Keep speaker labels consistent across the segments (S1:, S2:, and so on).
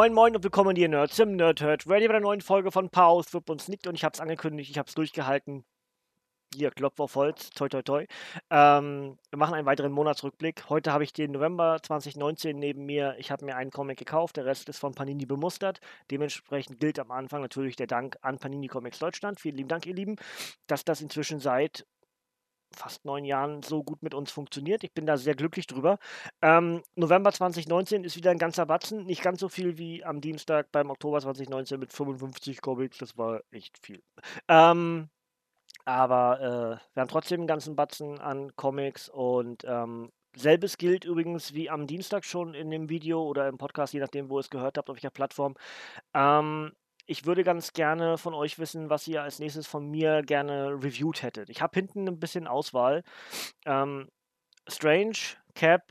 S1: Moin Moin und willkommen hier Nerds im Nerdhurt. Ready bei der neuen Folge von Pause, Flip und Snicked und ich habe es angekündigt, ich habe es durchgehalten. Hier, Klopf auf Holz, toi toi toi. Ähm, wir machen einen weiteren Monatsrückblick. Heute habe ich den November 2019 neben mir. Ich habe mir einen Comic gekauft, der Rest ist von Panini bemustert. Dementsprechend gilt am Anfang natürlich der Dank an Panini Comics Deutschland. Vielen lieben Dank, ihr Lieben, dass das inzwischen seit fast neun Jahren so gut mit uns funktioniert. Ich bin da sehr glücklich drüber. Ähm, November 2019 ist wieder ein ganzer Batzen. Nicht ganz so viel wie am Dienstag beim Oktober 2019 mit 55 Comics. Das war echt viel. Ähm, aber äh, wir haben trotzdem einen ganzen Batzen an Comics und ähm, Selbes gilt übrigens wie am Dienstag schon in dem Video oder im Podcast, je nachdem, wo ihr es gehört habt, auf welcher Plattform. Ähm, ich würde ganz gerne von euch wissen, was ihr als nächstes von mir gerne reviewed hättet. Ich habe hinten ein bisschen Auswahl. Ähm, Strange, Cap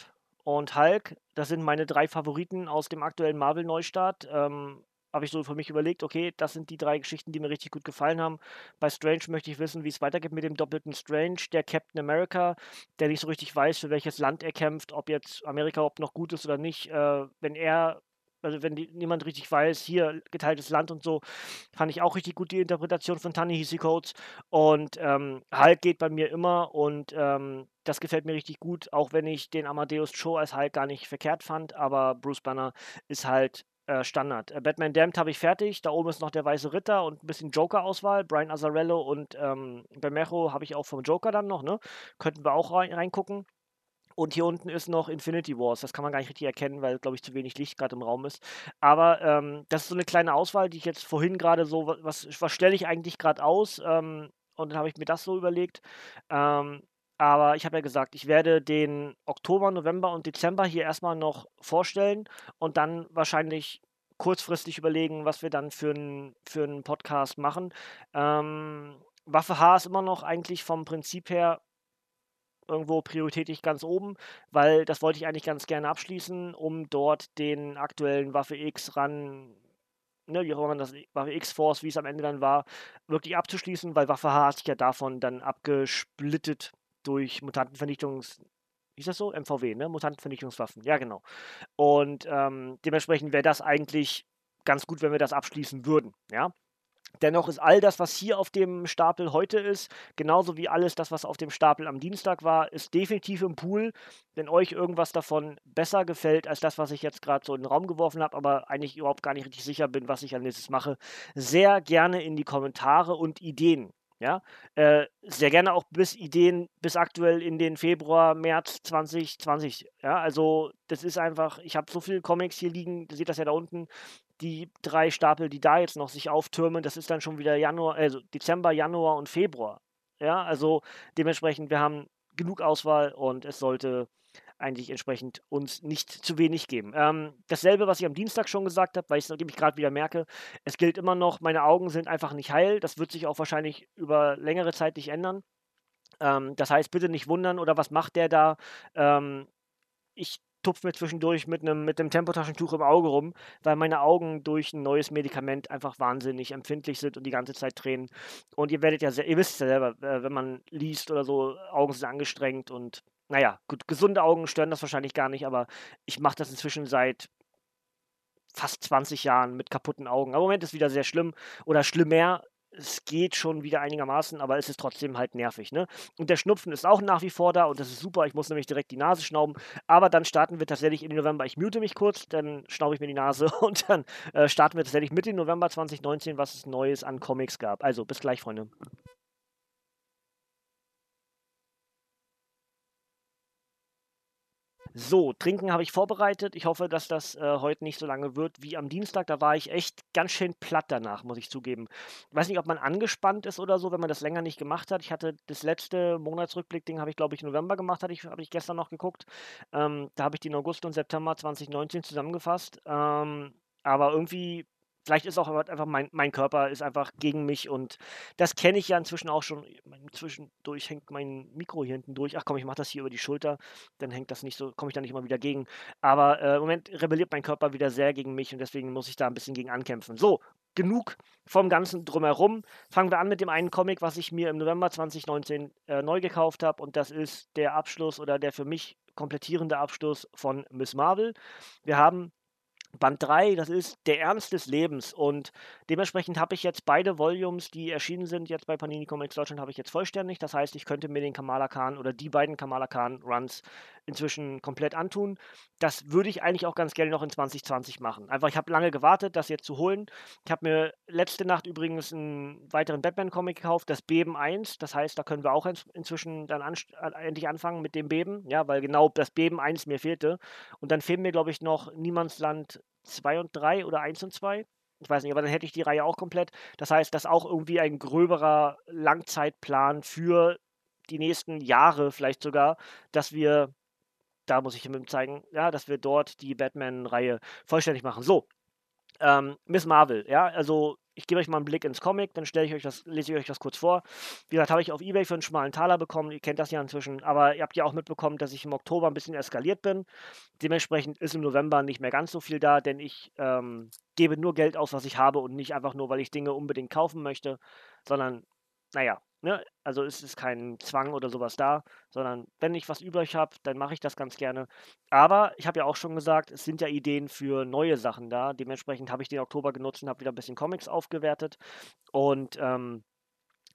S1: und Hulk, das sind meine drei Favoriten aus dem aktuellen Marvel-Neustart. Ähm, habe ich so für mich überlegt, okay, das sind die drei Geschichten, die mir richtig gut gefallen haben. Bei Strange möchte ich wissen, wie es weitergeht mit dem doppelten Strange, der Captain America, der nicht so richtig weiß, für welches Land er kämpft, ob jetzt Amerika überhaupt noch gut ist oder nicht. Äh, wenn er also wenn die, niemand richtig weiß, hier geteiltes Land und so, fand ich auch richtig gut die Interpretation von Tanehisi Coates. Und ähm, Hulk geht bei mir immer und ähm, das gefällt mir richtig gut, auch wenn ich den Amadeus Cho als Hulk gar nicht verkehrt fand, aber Bruce Banner ist halt äh, Standard. Äh, Batman Damned habe ich fertig, da oben ist noch der Weiße Ritter und ein bisschen Joker-Auswahl, Brian Azzarello und ähm, Bermejo habe ich auch vom Joker dann noch, ne? Könnten wir auch rein, reingucken. Und hier unten ist noch Infinity Wars. Das kann man gar nicht richtig erkennen, weil, glaube ich, zu wenig Licht gerade im Raum ist. Aber ähm, das ist so eine kleine Auswahl, die ich jetzt vorhin gerade so, was, was stelle ich eigentlich gerade aus? Ähm, und dann habe ich mir das so überlegt. Ähm, aber ich habe ja gesagt, ich werde den Oktober, November und Dezember hier erstmal noch vorstellen und dann wahrscheinlich kurzfristig überlegen, was wir dann für einen für Podcast machen. Ähm, Waffe H ist immer noch eigentlich vom Prinzip her irgendwo prioritätig ganz oben, weil das wollte ich eigentlich ganz gerne abschließen, um dort den aktuellen Waffe X ran ne, wie auch immer das Waffe X-Force, wie es am Ende dann war, wirklich abzuschließen, weil Waffe H hat sich ja davon dann abgesplittet durch Mutantenvernichtungs... Wie ist das so? MVW, ne? Mutantenvernichtungswaffen. Ja, genau. Und ähm, dementsprechend wäre das eigentlich ganz gut, wenn wir das abschließen würden, ja. Dennoch ist all das, was hier auf dem Stapel heute ist, genauso wie alles das, was auf dem Stapel am Dienstag war, ist definitiv im Pool. Wenn euch irgendwas davon besser gefällt als das, was ich jetzt gerade so in den Raum geworfen habe, aber eigentlich überhaupt gar nicht richtig sicher bin, was ich als nächstes mache, sehr gerne in die Kommentare und Ideen. Ja, äh, sehr gerne auch bis Ideen bis aktuell in den Februar, März 2020. Ja, also das ist einfach, ich habe so viele Comics hier liegen, ihr seht das ja da unten, die drei Stapel, die da jetzt noch sich auftürmen, das ist dann schon wieder Januar, also Dezember, Januar und Februar. Ja, also dementsprechend, wir haben genug Auswahl und es sollte eigentlich entsprechend uns nicht zu wenig geben. Ähm, dasselbe, was ich am Dienstag schon gesagt habe, weil ich es nämlich gerade wieder merke, es gilt immer noch, meine Augen sind einfach nicht heil. Das wird sich auch wahrscheinlich über längere Zeit nicht ändern. Ähm, das heißt, bitte nicht wundern oder was macht der da? Ähm, ich tupfe mir zwischendurch mit einem mit Tempotaschentuch im Auge rum, weil meine Augen durch ein neues Medikament einfach wahnsinnig empfindlich sind und die ganze Zeit tränen. Und ihr werdet ja, ihr wisst ja selber, äh, wenn man liest oder so, Augen sind angestrengt und naja, gut, gesunde Augen stören das wahrscheinlich gar nicht, aber ich mache das inzwischen seit fast 20 Jahren mit kaputten Augen. Aber im Moment ist es wieder sehr schlimm oder schlimmer es geht schon wieder einigermaßen, aber es ist trotzdem halt nervig. Ne? Und der Schnupfen ist auch nach wie vor da und das ist super. Ich muss nämlich direkt die Nase schnauben. Aber dann starten wir tatsächlich den November. Ich mute mich kurz, dann schnaube ich mir die Nase und dann äh, starten wir tatsächlich mit dem November 2019, was es Neues an Comics gab. Also bis gleich, Freunde. So, trinken habe ich vorbereitet. Ich hoffe, dass das äh, heute nicht so lange wird wie am Dienstag. Da war ich echt ganz schön platt danach, muss ich zugeben. Ich weiß nicht, ob man angespannt ist oder so, wenn man das länger nicht gemacht hat. Ich hatte das letzte Monatsrückblick-Ding, habe ich glaube ich November gemacht, habe ich, hab ich gestern noch geguckt. Ähm, da habe ich den August und September 2019 zusammengefasst. Ähm, aber irgendwie Vielleicht ist auch einfach mein, mein Körper ist einfach gegen mich und das kenne ich ja inzwischen auch schon. Zwischendurch hängt mein Mikro hier hinten durch. Ach komm, ich mache das hier über die Schulter, dann hängt das nicht so, komme ich da nicht immer wieder gegen. Aber äh, im Moment rebelliert mein Körper wieder sehr gegen mich und deswegen muss ich da ein bisschen gegen ankämpfen. So, genug vom Ganzen drumherum. Fangen wir an mit dem einen Comic, was ich mir im November 2019 äh, neu gekauft habe und das ist der Abschluss oder der für mich komplettierende Abschluss von Miss Marvel. Wir haben Band 3, das ist der Ernst des Lebens und dementsprechend habe ich jetzt beide Volumes, die erschienen sind, jetzt bei Panini Comics Deutschland, habe ich jetzt vollständig. Das heißt, ich könnte mir den Kamala Khan oder die beiden Kamala Khan Runs inzwischen komplett antun. Das würde ich eigentlich auch ganz gerne noch in 2020 machen. Einfach, ich habe lange gewartet, das jetzt zu holen. Ich habe mir letzte Nacht übrigens einen weiteren Batman-Comic gekauft, das Beben 1. Das heißt, da können wir auch inzwischen dann an, endlich anfangen mit dem Beben, ja, weil genau das Beben 1 mir fehlte. Und dann fehlen mir, glaube ich, noch Niemandsland 2 und 3 oder 1 und 2. Ich weiß nicht, aber dann hätte ich die Reihe auch komplett. Das heißt, das ist auch irgendwie ein gröberer Langzeitplan für die nächsten Jahre vielleicht sogar, dass wir, da muss ich ihm zeigen, ja, dass wir dort die Batman-Reihe vollständig machen. So, ähm, Miss Marvel, ja, also ich gebe euch mal einen Blick ins Comic, dann stelle ich euch das, lese ich euch das kurz vor. Wie gesagt, habe ich auf Ebay für einen schmalen Taler bekommen. Ihr kennt das ja inzwischen, aber ihr habt ja auch mitbekommen, dass ich im Oktober ein bisschen eskaliert bin. Dementsprechend ist im November nicht mehr ganz so viel da, denn ich ähm, gebe nur Geld aus, was ich habe und nicht einfach nur, weil ich Dinge unbedingt kaufen möchte, sondern, naja, Ne? Also es ist kein Zwang oder sowas da, sondern wenn ich was übrig habe, dann mache ich das ganz gerne. Aber ich habe ja auch schon gesagt, es sind ja Ideen für neue Sachen da. Dementsprechend habe ich den Oktober genutzt und habe wieder ein bisschen Comics aufgewertet. Und ähm,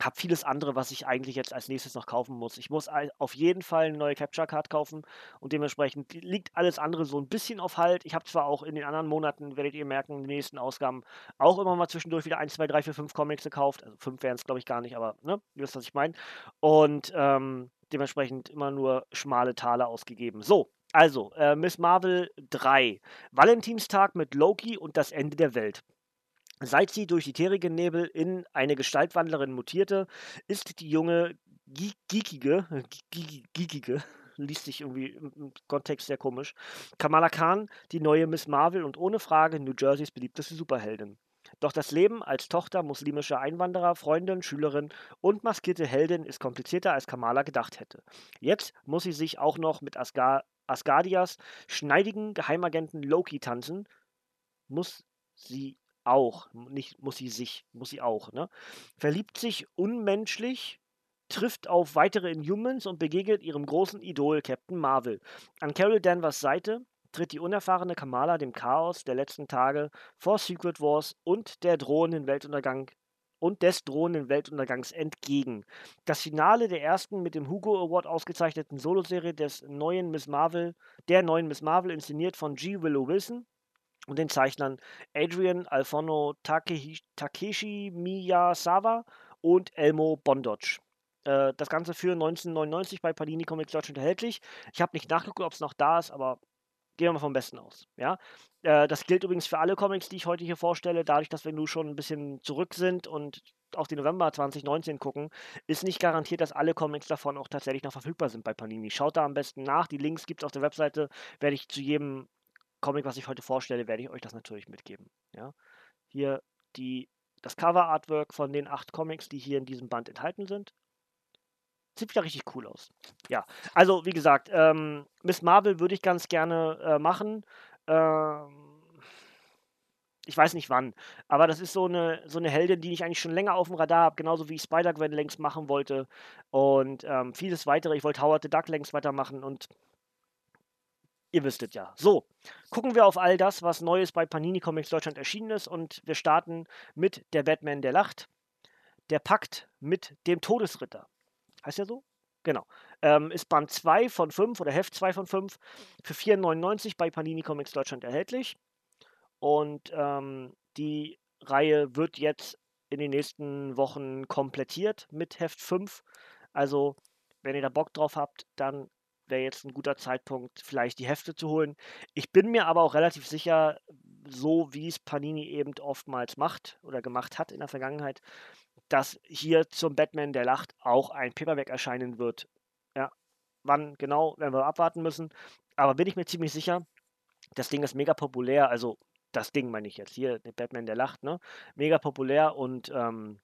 S1: habe vieles andere, was ich eigentlich jetzt als nächstes noch kaufen muss. Ich muss auf jeden Fall eine neue Capture Card kaufen und dementsprechend liegt alles andere so ein bisschen auf Halt. Ich habe zwar auch in den anderen Monaten, werdet ihr merken, in den nächsten Ausgaben auch immer mal zwischendurch wieder 1, 2, 3, 4, 5 Comics gekauft. Also 5 wären es, glaube ich, gar nicht, aber ne, ihr wisst, was ich meine. Und ähm, dementsprechend immer nur schmale Taler ausgegeben. So, also, äh, Miss Marvel 3. Valentinstag mit Loki und das Ende der Welt. Seit sie durch die terrigen Nebel in eine Gestaltwandlerin mutierte, ist die junge geekige, geekige, liest sich irgendwie im Kontext sehr komisch, Kamala Khan die neue Miss Marvel und ohne Frage New Jerseys beliebteste Superheldin. Doch das Leben als Tochter muslimischer Einwanderer, Freundin, Schülerin und maskierte Heldin ist komplizierter als Kamala gedacht hätte. Jetzt muss sie sich auch noch mit Asgar Asgardias schneidigen Geheimagenten Loki tanzen. Muss sie auch, nicht muss sie sich, muss sie auch, ne? Verliebt sich unmenschlich, trifft auf weitere Inhumans und begegnet ihrem großen Idol Captain Marvel. An Carol Danvers Seite tritt die unerfahrene Kamala dem Chaos der letzten Tage vor Secret Wars und der drohenden Weltuntergang und des drohenden Weltuntergangs entgegen. Das Finale der ersten mit dem Hugo Award ausgezeichneten Soloserie des neuen Miss Marvel, der neuen Miss Marvel, inszeniert von G. Willow Wilson, und den Zeichnern Adrian Alfono Takeshi, Takeshi Miyazawa und Elmo Bondoc. Äh, das Ganze für 1999 bei Panini Comics Deutschland erhältlich. Ich habe nicht nachgeguckt, ob es noch da ist, aber gehen wir mal vom Besten aus. Ja? Äh, das gilt übrigens für alle Comics, die ich heute hier vorstelle. Dadurch, dass wir nun schon ein bisschen zurück sind und auf den November 2019 gucken, ist nicht garantiert, dass alle Comics davon auch tatsächlich noch verfügbar sind bei Panini. Schaut da am besten nach. Die Links gibt es auf der Webseite. Werde ich zu jedem Comic, was ich heute vorstelle, werde ich euch das natürlich mitgeben. Ja? Hier die, das Cover-Artwork von den acht Comics, die hier in diesem Band enthalten sind. Sieht wieder richtig cool aus. Ja, also wie gesagt, ähm, Miss Marvel würde ich ganz gerne äh, machen. Ähm, ich weiß nicht wann, aber das ist so eine, so eine Heldin, die ich eigentlich schon länger auf dem Radar habe, genauso wie ich Spider-Gwen längst machen wollte und ähm, vieles weitere. Ich wollte Howard the Duck längst weitermachen und Ihr wüsstet ja. So, gucken wir auf all das, was Neues bei Panini Comics Deutschland erschienen ist und wir starten mit der Batman, der lacht. Der Pakt mit dem Todesritter. Heißt ja so? Genau. Ähm, ist Band 2 von 5 oder Heft 2 von 5 für 4,99 bei Panini Comics Deutschland erhältlich. Und ähm, die Reihe wird jetzt in den nächsten Wochen komplettiert mit Heft 5. Also, wenn ihr da Bock drauf habt, dann wäre jetzt ein guter Zeitpunkt, vielleicht die Hefte zu holen. Ich bin mir aber auch relativ sicher, so wie es Panini eben oftmals macht oder gemacht hat in der Vergangenheit, dass hier zum Batman der lacht auch ein Paperback erscheinen wird. Ja, wann genau, werden wir abwarten müssen. Aber bin ich mir ziemlich sicher, das Ding ist mega populär. Also das Ding meine ich jetzt hier, der Batman der lacht, ne? Mega populär und ähm,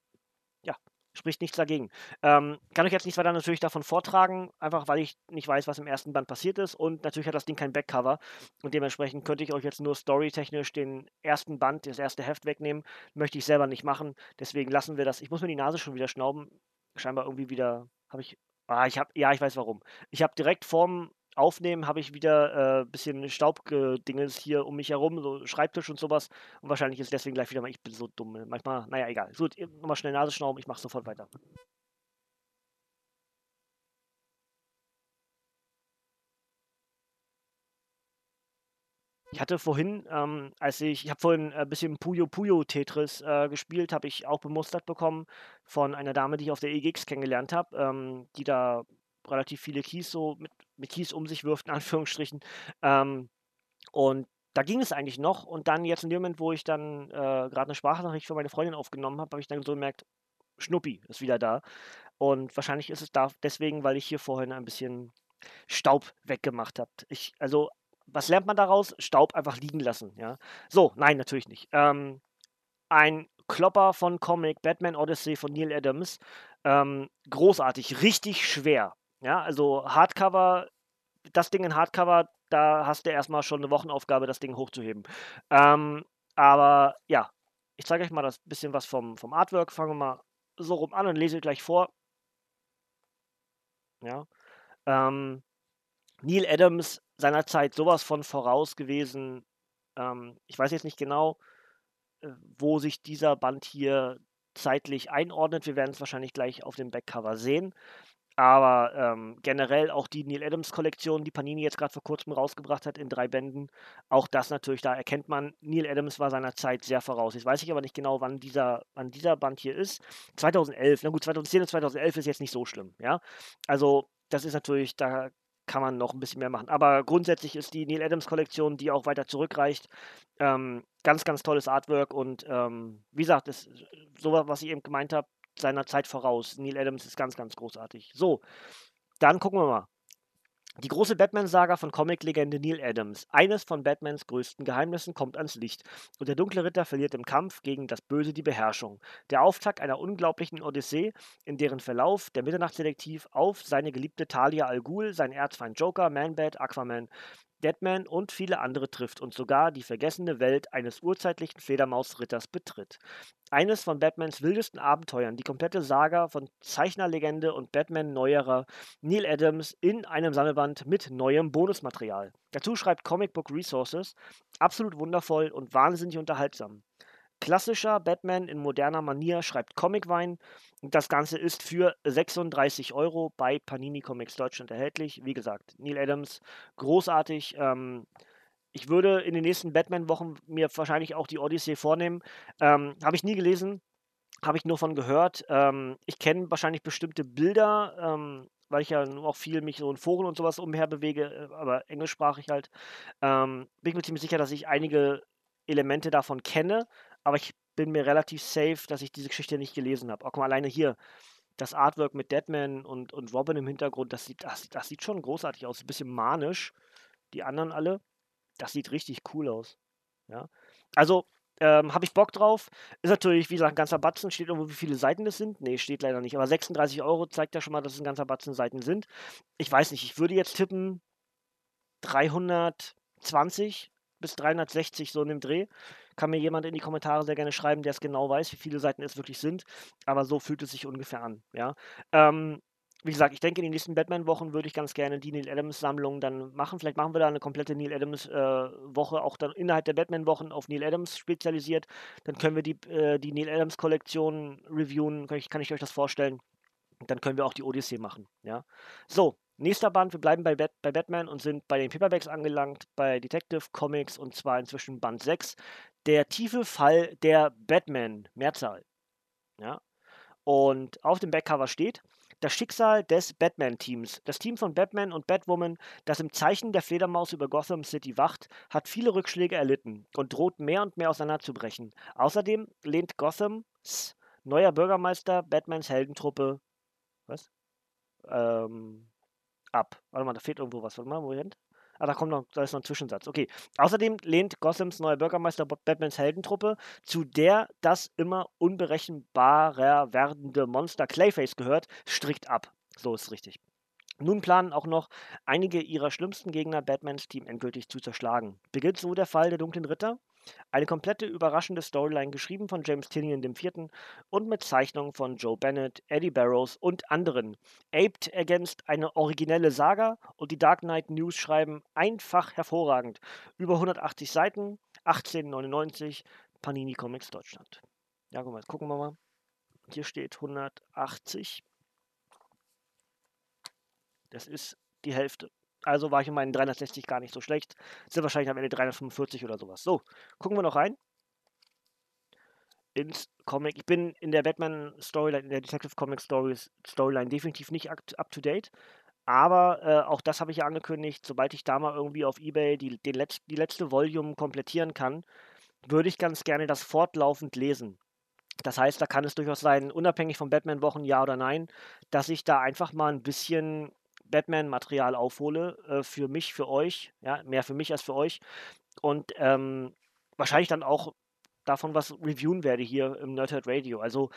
S1: ja, spricht nichts dagegen. Ähm, kann ich jetzt nicht weiter natürlich davon vortragen, einfach weil ich nicht weiß, was im ersten Band passiert ist. Und natürlich hat das Ding kein Backcover. Und dementsprechend könnte ich euch jetzt nur storytechnisch den ersten Band, das erste Heft wegnehmen. Möchte ich selber nicht machen. Deswegen lassen wir das. Ich muss mir die Nase schon wieder schnauben. Scheinbar irgendwie wieder. Habe ich. Ah, ich habe. Ja, ich weiß warum. Ich habe direkt vorm Aufnehmen habe ich wieder ein äh, bisschen Staubgedingels hier um mich herum, so Schreibtisch und sowas. Und wahrscheinlich ist deswegen gleich wieder mal, ich bin so dumm. Manchmal, naja, egal. So, nochmal schnell Nase schnauben, ich mache sofort weiter. Ich hatte vorhin, ähm, als ich, ich habe vorhin ein bisschen Puyo Puyo Tetris äh, gespielt, habe ich auch bemustert bekommen von einer Dame, die ich auf der EGX kennengelernt habe, ähm, die da relativ viele Keys so mit, mit Keys um sich wirft, in Anführungsstrichen. Ähm, und da ging es eigentlich noch. Und dann jetzt in dem Moment, wo ich dann äh, gerade eine Sprachnachricht für meine Freundin aufgenommen habe, habe ich dann so gemerkt, Schnuppi ist wieder da. Und wahrscheinlich ist es da deswegen, weil ich hier vorhin ein bisschen Staub weggemacht habe. Ich, also, was lernt man daraus? Staub einfach liegen lassen, ja. So, nein, natürlich nicht. Ähm, ein Klopper von Comic, Batman Odyssey von Neil Adams. Ähm, großartig, richtig schwer. Ja, also Hardcover, das Ding in Hardcover, da hast du erstmal schon eine Wochenaufgabe, das Ding hochzuheben. Ähm, aber ja, ich zeige euch mal das bisschen was vom, vom Artwork. Fangen wir mal so rum an und lese gleich vor. Ja. Ähm, Neil Adams seinerzeit sowas von voraus gewesen. Ähm, ich weiß jetzt nicht genau, äh, wo sich dieser Band hier zeitlich einordnet. Wir werden es wahrscheinlich gleich auf dem Backcover sehen. Aber ähm, generell auch die Neil Adams Kollektion, die Panini jetzt gerade vor kurzem rausgebracht hat in drei Bänden, auch das natürlich, da erkennt man, Neil Adams war seiner Zeit sehr voraus. Jetzt weiß ich aber nicht genau, wann dieser, wann dieser Band hier ist. 2011, na gut, 2010 und 2011 ist jetzt nicht so schlimm, ja. Also das ist natürlich, da kann man noch ein bisschen mehr machen. Aber grundsätzlich ist die Neil Adams Kollektion, die auch weiter zurückreicht, ähm, ganz, ganz tolles Artwork und ähm, wie gesagt, das, so was ich eben gemeint habe, seiner Zeit voraus. Neil Adams ist ganz, ganz großartig. So, dann gucken wir mal. Die große Batman-Saga von Comic-Legende Neil Adams. Eines von Batmans größten Geheimnissen kommt ans Licht und der dunkle Ritter verliert im Kampf gegen das Böse die Beherrschung. Der Auftakt einer unglaublichen Odyssee, in deren Verlauf der Mitternachtsdetektiv auf seine geliebte Talia al Ghul, seinen Erzfeind Joker, Man-Bat, Aquaman Deadman und viele andere trifft und sogar die vergessene Welt eines urzeitlichen Fledermausritters betritt. Eines von Batmans wildesten Abenteuern, die komplette Saga von Zeichnerlegende und Batman-Neuerer Neil Adams in einem Sammelband mit neuem Bonusmaterial. Dazu schreibt Comic Book Resources, absolut wundervoll und wahnsinnig unterhaltsam. Klassischer Batman in moderner Manier schreibt Comicwein. Das Ganze ist für 36 Euro bei Panini Comics Deutschland erhältlich. Wie gesagt, Neil Adams, großartig. Ähm, ich würde in den nächsten Batman-Wochen mir wahrscheinlich auch die Odyssey vornehmen. Ähm, Habe ich nie gelesen, habe ich nur von gehört. Ähm, ich kenne wahrscheinlich bestimmte Bilder, ähm, weil ich ja auch viel mich so in Foren und sowas umher bewege, äh, aber englischsprachig halt. Ähm, bin ich mir ziemlich sicher, dass ich einige Elemente davon kenne, aber ich bin mir relativ safe, dass ich diese Geschichte nicht gelesen habe. Auch mal alleine hier, das Artwork mit Deadman und, und Robin im Hintergrund, das sieht, das, das sieht schon großartig aus. Ein bisschen manisch. Die anderen alle, das sieht richtig cool aus. Ja. Also, ähm, habe ich Bock drauf. Ist natürlich, wie gesagt, ein ganzer Batzen. Steht irgendwo, wie viele Seiten das sind? Nee, steht leider nicht. Aber 36 Euro zeigt ja schon mal, dass es ein ganzer Batzen Seiten sind. Ich weiß nicht, ich würde jetzt tippen 320 bis 360 so in dem Dreh. Kann mir jemand in die Kommentare sehr gerne schreiben, der es genau weiß, wie viele Seiten es wirklich sind. Aber so fühlt es sich ungefähr an. Ja. Ähm, wie gesagt, ich denke, in den nächsten Batman-Wochen würde ich ganz gerne die Neil Adams-Sammlung dann machen. Vielleicht machen wir da eine komplette Neil Adams-Woche, äh, auch dann innerhalb der Batman-Wochen auf Neil Adams spezialisiert. Dann können wir die, äh, die Neil Adams-Kollektion reviewen. Kann ich, kann ich euch das vorstellen? Dann können wir auch die Odyssee machen. Ja. So, Nächster Band, wir bleiben bei, Bat bei Batman und sind bei den Paperbacks angelangt, bei Detective Comics und zwar inzwischen Band 6. Der tiefe Fall der Batman, Mehrzahl. Ja. Und auf dem Backcover steht, Das Schicksal des Batman-Teams. Das Team von Batman und Batwoman, das im Zeichen der Fledermaus über Gotham City wacht, hat viele Rückschläge erlitten und droht mehr und mehr auseinanderzubrechen. Außerdem lehnt Gothams neuer Bürgermeister Batmans Heldentruppe was? Ähm, ab. Warte mal, da fehlt irgendwo was. Warte mal, Moment. Ah, da kommt noch, da ist noch ein Zwischensatz. Okay. Außerdem lehnt Gothams neuer Bürgermeister Batmans Heldentruppe, zu der das immer unberechenbarer werdende Monster Clayface gehört, strikt ab. So ist richtig. Nun planen auch noch einige ihrer schlimmsten Gegner Batmans Team endgültig zu zerschlagen. Beginnt so der Fall der dunklen Ritter? Eine komplette überraschende Storyline, geschrieben von James Tynion IV. und mit Zeichnungen von Joe Bennett, Eddie Barrows und anderen. Aped ergänzt eine originelle Saga und die Dark Knight News schreiben einfach hervorragend. Über 180 Seiten, 1899, Panini Comics Deutschland. Ja, guck mal, gucken wir mal. Hier steht 180. Das ist die Hälfte. Also war ich in meinen 360 gar nicht so schlecht. Sind wahrscheinlich am Ende 345 oder sowas. So, gucken wir noch rein. Ins Comic. Ich bin in der Batman Storyline, in der Detective Comic Stories Storyline definitiv nicht up to date. Aber äh, auch das habe ich ja angekündigt. Sobald ich da mal irgendwie auf Ebay die, die, Letz-, die letzte Volume komplettieren kann, würde ich ganz gerne das fortlaufend lesen. Das heißt, da kann es durchaus sein, unabhängig von Batman-Wochen, ja oder nein, dass ich da einfach mal ein bisschen Batman-Material aufhole, äh, für mich, für euch, ja, mehr für mich als für euch. Und ähm, wahrscheinlich dann auch davon was reviewen werde hier im Nerdhead Radio. Also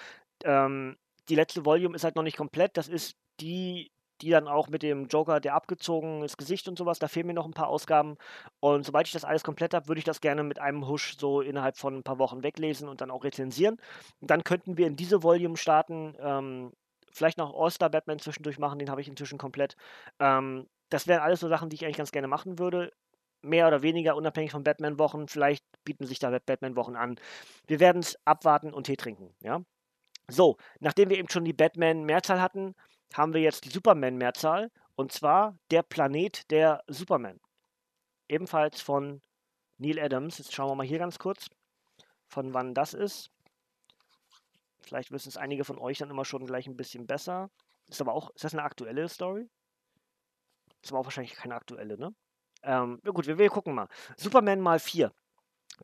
S1: ähm, die letzte Volume ist halt noch nicht komplett. Das ist die, die dann auch mit dem Joker, der abgezogen ist, Gesicht und sowas, da fehlen mir noch ein paar Ausgaben. Und sobald ich das alles komplett habe, würde ich das gerne mit einem Husch so innerhalb von ein paar Wochen weglesen und dann auch rezensieren. Und dann könnten wir in diese Volume starten. Ähm, vielleicht noch All-Star Batman zwischendurch machen, den habe ich inzwischen komplett. Ähm, das wären alles so Sachen, die ich eigentlich ganz gerne machen würde. Mehr oder weniger unabhängig von Batman-Wochen. Vielleicht bieten sich da Batman-Wochen an. Wir werden es abwarten und Tee trinken, ja. So, nachdem wir eben schon die Batman-Mehrzahl hatten, haben wir jetzt die Superman-Mehrzahl. Und zwar der Planet der Superman. Ebenfalls von Neil Adams. Jetzt schauen wir mal hier ganz kurz, von wann das ist. Vielleicht wissen es einige von euch dann immer schon gleich ein bisschen besser. Ist aber auch, ist das eine aktuelle Story? Ist aber auch wahrscheinlich keine aktuelle, ne? Ähm, ja gut, wir, wir gucken mal. Superman mal 4.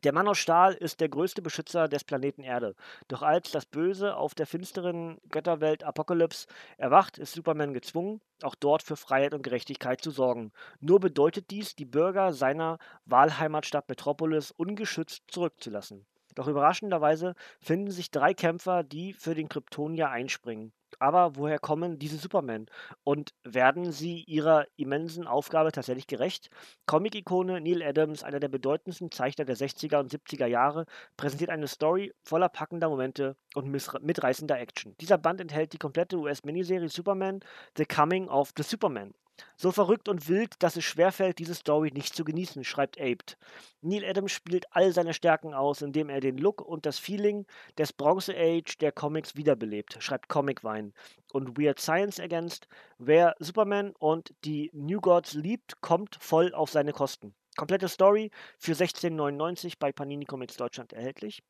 S1: Der Mann aus Stahl ist der größte Beschützer des Planeten Erde. Doch als das Böse auf der finsteren Götterwelt Apokalypse erwacht, ist Superman gezwungen, auch dort für Freiheit und Gerechtigkeit zu sorgen. Nur bedeutet dies, die Bürger seiner Wahlheimatstadt Metropolis ungeschützt zurückzulassen. Doch überraschenderweise finden sich drei Kämpfer, die für den Kryptonier einspringen. Aber woher kommen diese Supermen? Und werden sie ihrer immensen Aufgabe tatsächlich gerecht? Comic-Ikone Neil Adams, einer der bedeutendsten Zeichner der 60er und 70er Jahre, präsentiert eine Story voller packender Momente und mitreißender Action. Dieser Band enthält die komplette US-Miniserie Superman, The Coming of the Superman. So verrückt und wild, dass es schwerfällt, diese Story nicht zu genießen, schreibt Aped. Neil Adams spielt all seine Stärken aus, indem er den Look und das Feeling des Bronze Age der Comics wiederbelebt, schreibt Comic Vine. Und Weird Science ergänzt, wer Superman und die New Gods liebt, kommt voll auf seine Kosten. Komplette Story für 16,99 bei Panini Comics Deutschland erhältlich.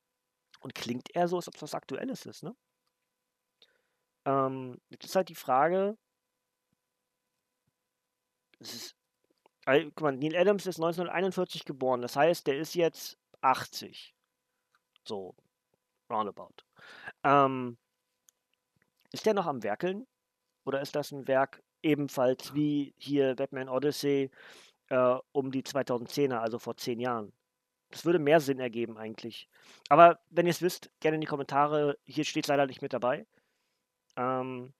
S1: Und klingt eher so, als ob es was Aktuelles ist, ne? Ähm, jetzt ist halt die Frage, es ist, guck mal, Neil Adams ist 1941 geboren, das heißt, der ist jetzt 80. So, roundabout. Ähm, ist der noch am Werkeln? Oder ist das ein Werk ebenfalls wie hier Batman Odyssey äh, um die 2010er, also vor zehn Jahren? Das würde mehr Sinn ergeben eigentlich. Aber wenn ihr es wisst, gerne in die Kommentare. Hier steht leider nicht mit dabei. Ähm,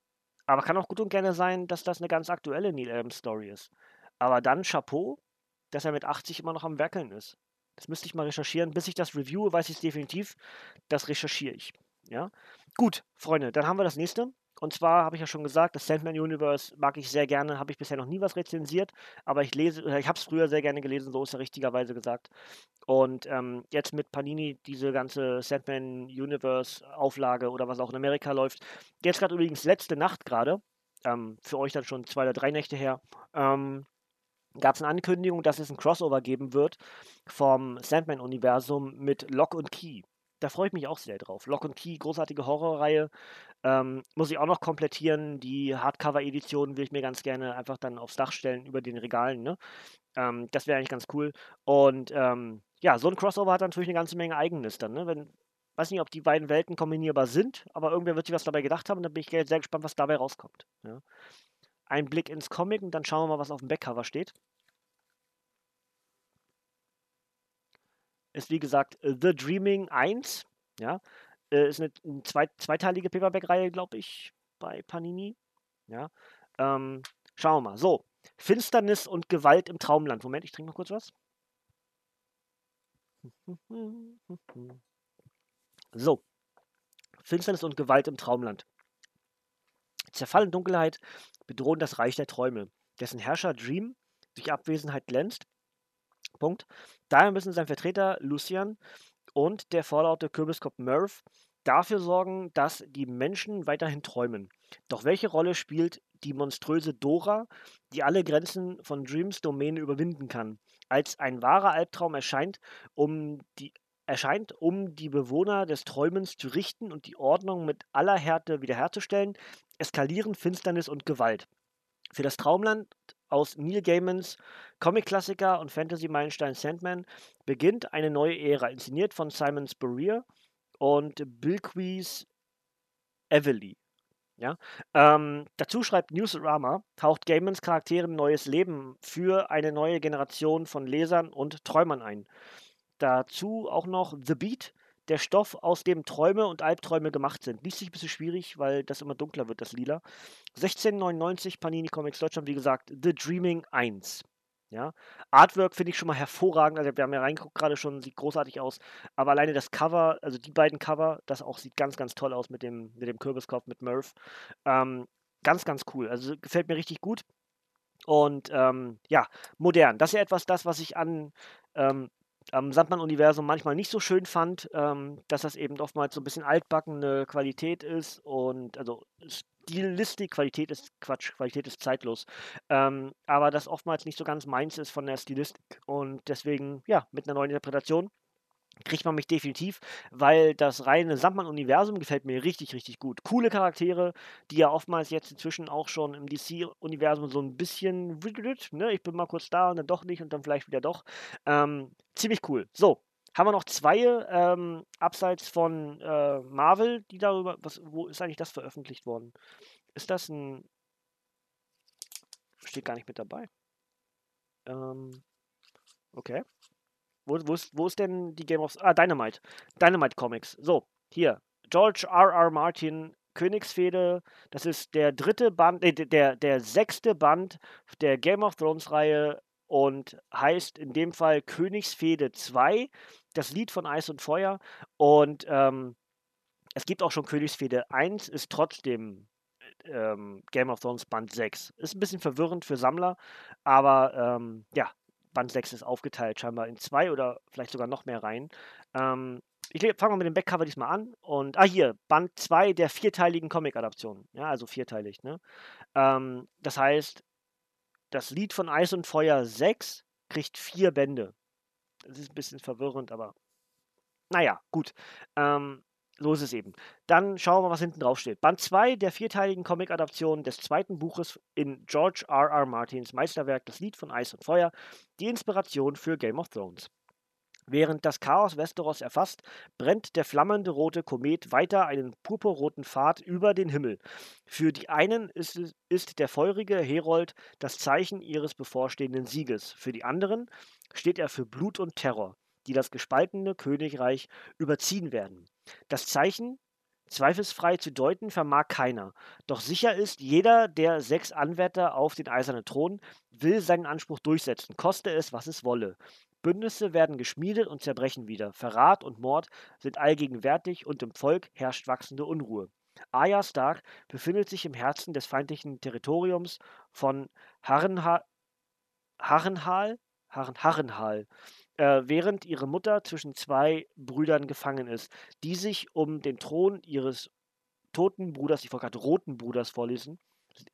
S1: aber kann auch gut und gerne sein, dass das eine ganz aktuelle Neil Adams Story ist. Aber dann Chapeau, dass er mit 80 immer noch am Werkeln ist. Das müsste ich mal recherchieren. Bis ich das reviewe, weiß ich es definitiv. Das recherchiere ich. Ja? Gut, Freunde, dann haben wir das nächste. Und zwar habe ich ja schon gesagt, das Sandman Universe mag ich sehr gerne, habe ich bisher noch nie was rezensiert, aber ich lese, ich habe es früher sehr gerne gelesen, so ist er richtigerweise gesagt. Und ähm, jetzt mit Panini diese ganze Sandman Universe Auflage oder was auch in Amerika läuft. Jetzt gerade übrigens letzte Nacht gerade, ähm, für euch dann schon zwei oder drei Nächte her, ähm, gab es eine Ankündigung, dass es ein Crossover geben wird vom Sandman-Universum mit Lock und Key. Da freue ich mich auch sehr drauf. Lock and Key, großartige Horrorreihe. Ähm, muss ich auch noch komplettieren. Die Hardcover-Edition will ich mir ganz gerne einfach dann aufs Dach stellen über den Regalen. Ne? Ähm, das wäre eigentlich ganz cool. Und ähm, ja, so ein Crossover hat natürlich eine ganze Menge Eigenes dann. Ne? Wenn, weiß nicht, ob die beiden Welten kombinierbar sind, aber irgendwer wird sich was dabei gedacht haben und dann bin ich sehr gespannt, was dabei rauskommt. Ja? Ein Blick ins Comic und dann schauen wir mal, was auf dem Backcover steht. Ist wie gesagt The Dreaming 1. Ja, äh, ist eine, eine zwei, zweiteilige Paperback-Reihe, glaube ich, bei Panini. Ja, ähm, schauen wir mal. So, Finsternis und Gewalt im Traumland. Moment, ich trinke mal kurz was. So, Finsternis und Gewalt im Traumland. Zerfall und Dunkelheit bedrohen das Reich der Träume, dessen Herrscher Dream durch Abwesenheit glänzt. Punkt. Daher müssen sein Vertreter Lucian und der vorlaute Kürbiskopf Murph dafür sorgen, dass die Menschen weiterhin träumen. Doch welche Rolle spielt die monströse Dora, die alle Grenzen von Dreams Domäne überwinden kann? Als ein wahrer Albtraum erscheint, um die erscheint, um die Bewohner des Träumens zu richten und die Ordnung mit aller Härte wiederherzustellen, eskalieren Finsternis und Gewalt. Für das Traumland aus Neil Gaimans Comic-Klassiker und Fantasy-Meilenstein Sandman beginnt eine neue Ära, inszeniert von Simon Spurrier und Bilquis Evely. Ja? Ähm, dazu schreibt Newsarama, taucht Gaimans Charakteren neues Leben für eine neue Generation von Lesern und Träumern ein. Dazu auch noch The Beat, der Stoff, aus dem Träume und Albträume gemacht sind. Liest sich ein bisschen schwierig, weil das immer dunkler wird, das Lila. 1699 Panini Comics Deutschland, wie gesagt, The Dreaming 1. Ja, Artwork finde ich schon mal hervorragend. Also wir haben ja reingeguckt gerade schon, sieht großartig aus. Aber alleine das Cover, also die beiden Cover, das auch sieht ganz, ganz toll aus mit dem, mit dem Kürbiskopf, mit Murph. Ähm, ganz, ganz cool. Also gefällt mir richtig gut. Und ähm, ja, modern. Das ist ja etwas das, was ich an ähm, am Sandmann-Universum manchmal nicht so schön fand, ähm, dass das eben oftmals so ein bisschen altbackene Qualität ist und also Stilistik, Qualität ist Quatsch, Qualität ist zeitlos. Ähm, aber das oftmals nicht so ganz meins ist von der Stilistik und deswegen, ja, mit einer neuen Interpretation kriegt man mich definitiv, weil das reine Sandmann-Universum gefällt mir richtig, richtig gut. Coole Charaktere, die ja oftmals jetzt inzwischen auch schon im DC-Universum so ein bisschen, ne, ich bin mal kurz da und dann doch nicht und dann vielleicht wieder doch. Ähm, ziemlich cool. So, haben wir noch zwei ähm, abseits von äh, Marvel, die darüber, was, wo ist eigentlich das veröffentlicht worden? Ist das ein, steht gar nicht mit dabei. Ähm, okay. Wo, wo, ist, wo ist denn die Game of... Ah, Dynamite. Dynamite Comics. So, hier. George R. R. Martin, Königsfehde. Das ist der dritte Band, äh, der, der sechste Band der Game of Thrones Reihe und heißt in dem Fall Königsfehde 2, das Lied von Eis und Feuer. Und ähm, es gibt auch schon Königsfehde 1, ist trotzdem ähm, Game of Thrones Band 6. Ist ein bisschen verwirrend für Sammler, aber ähm, ja, Band 6 ist aufgeteilt, scheinbar in zwei oder vielleicht sogar noch mehr Reihen. Ähm, ich fange mal mit dem Backcover diesmal an. Und, ah, hier, Band 2 der vierteiligen Comic-Adaption. Ja, also vierteilig, ne? Ähm, das heißt, das Lied von Eis und Feuer 6 kriegt vier Bände. Das ist ein bisschen verwirrend, aber naja, gut. Ähm, so ist eben. Dann schauen wir mal, was hinten drauf steht. Band 2 der vierteiligen Comic-Adaption des zweiten Buches in George R. R. Martins Meisterwerk Das Lied von Eis und Feuer, die Inspiration für Game of Thrones. Während das Chaos Westeros erfasst, brennt der flammende rote Komet weiter einen purpurroten Pfad über den Himmel. Für die einen ist, ist der feurige Herold das Zeichen ihres bevorstehenden Sieges, für die anderen steht er für Blut und Terror, die das gespaltene Königreich überziehen werden. Das Zeichen zweifelsfrei zu deuten vermag keiner. Doch sicher ist, jeder der sechs Anwärter auf den eisernen Thron will seinen Anspruch durchsetzen, koste es, was es wolle. Bündnisse werden geschmiedet und zerbrechen wieder. Verrat und Mord sind allgegenwärtig und im Volk herrscht wachsende Unruhe. Arya Stark befindet sich im Herzen des feindlichen Territoriums von Harrenhal, Harrenhal, Harren, Harrenhal äh, während ihre Mutter zwischen zwei Brüdern gefangen ist, die sich um den Thron ihres toten Bruders, ich wollte gerade roten Bruders vorlesen,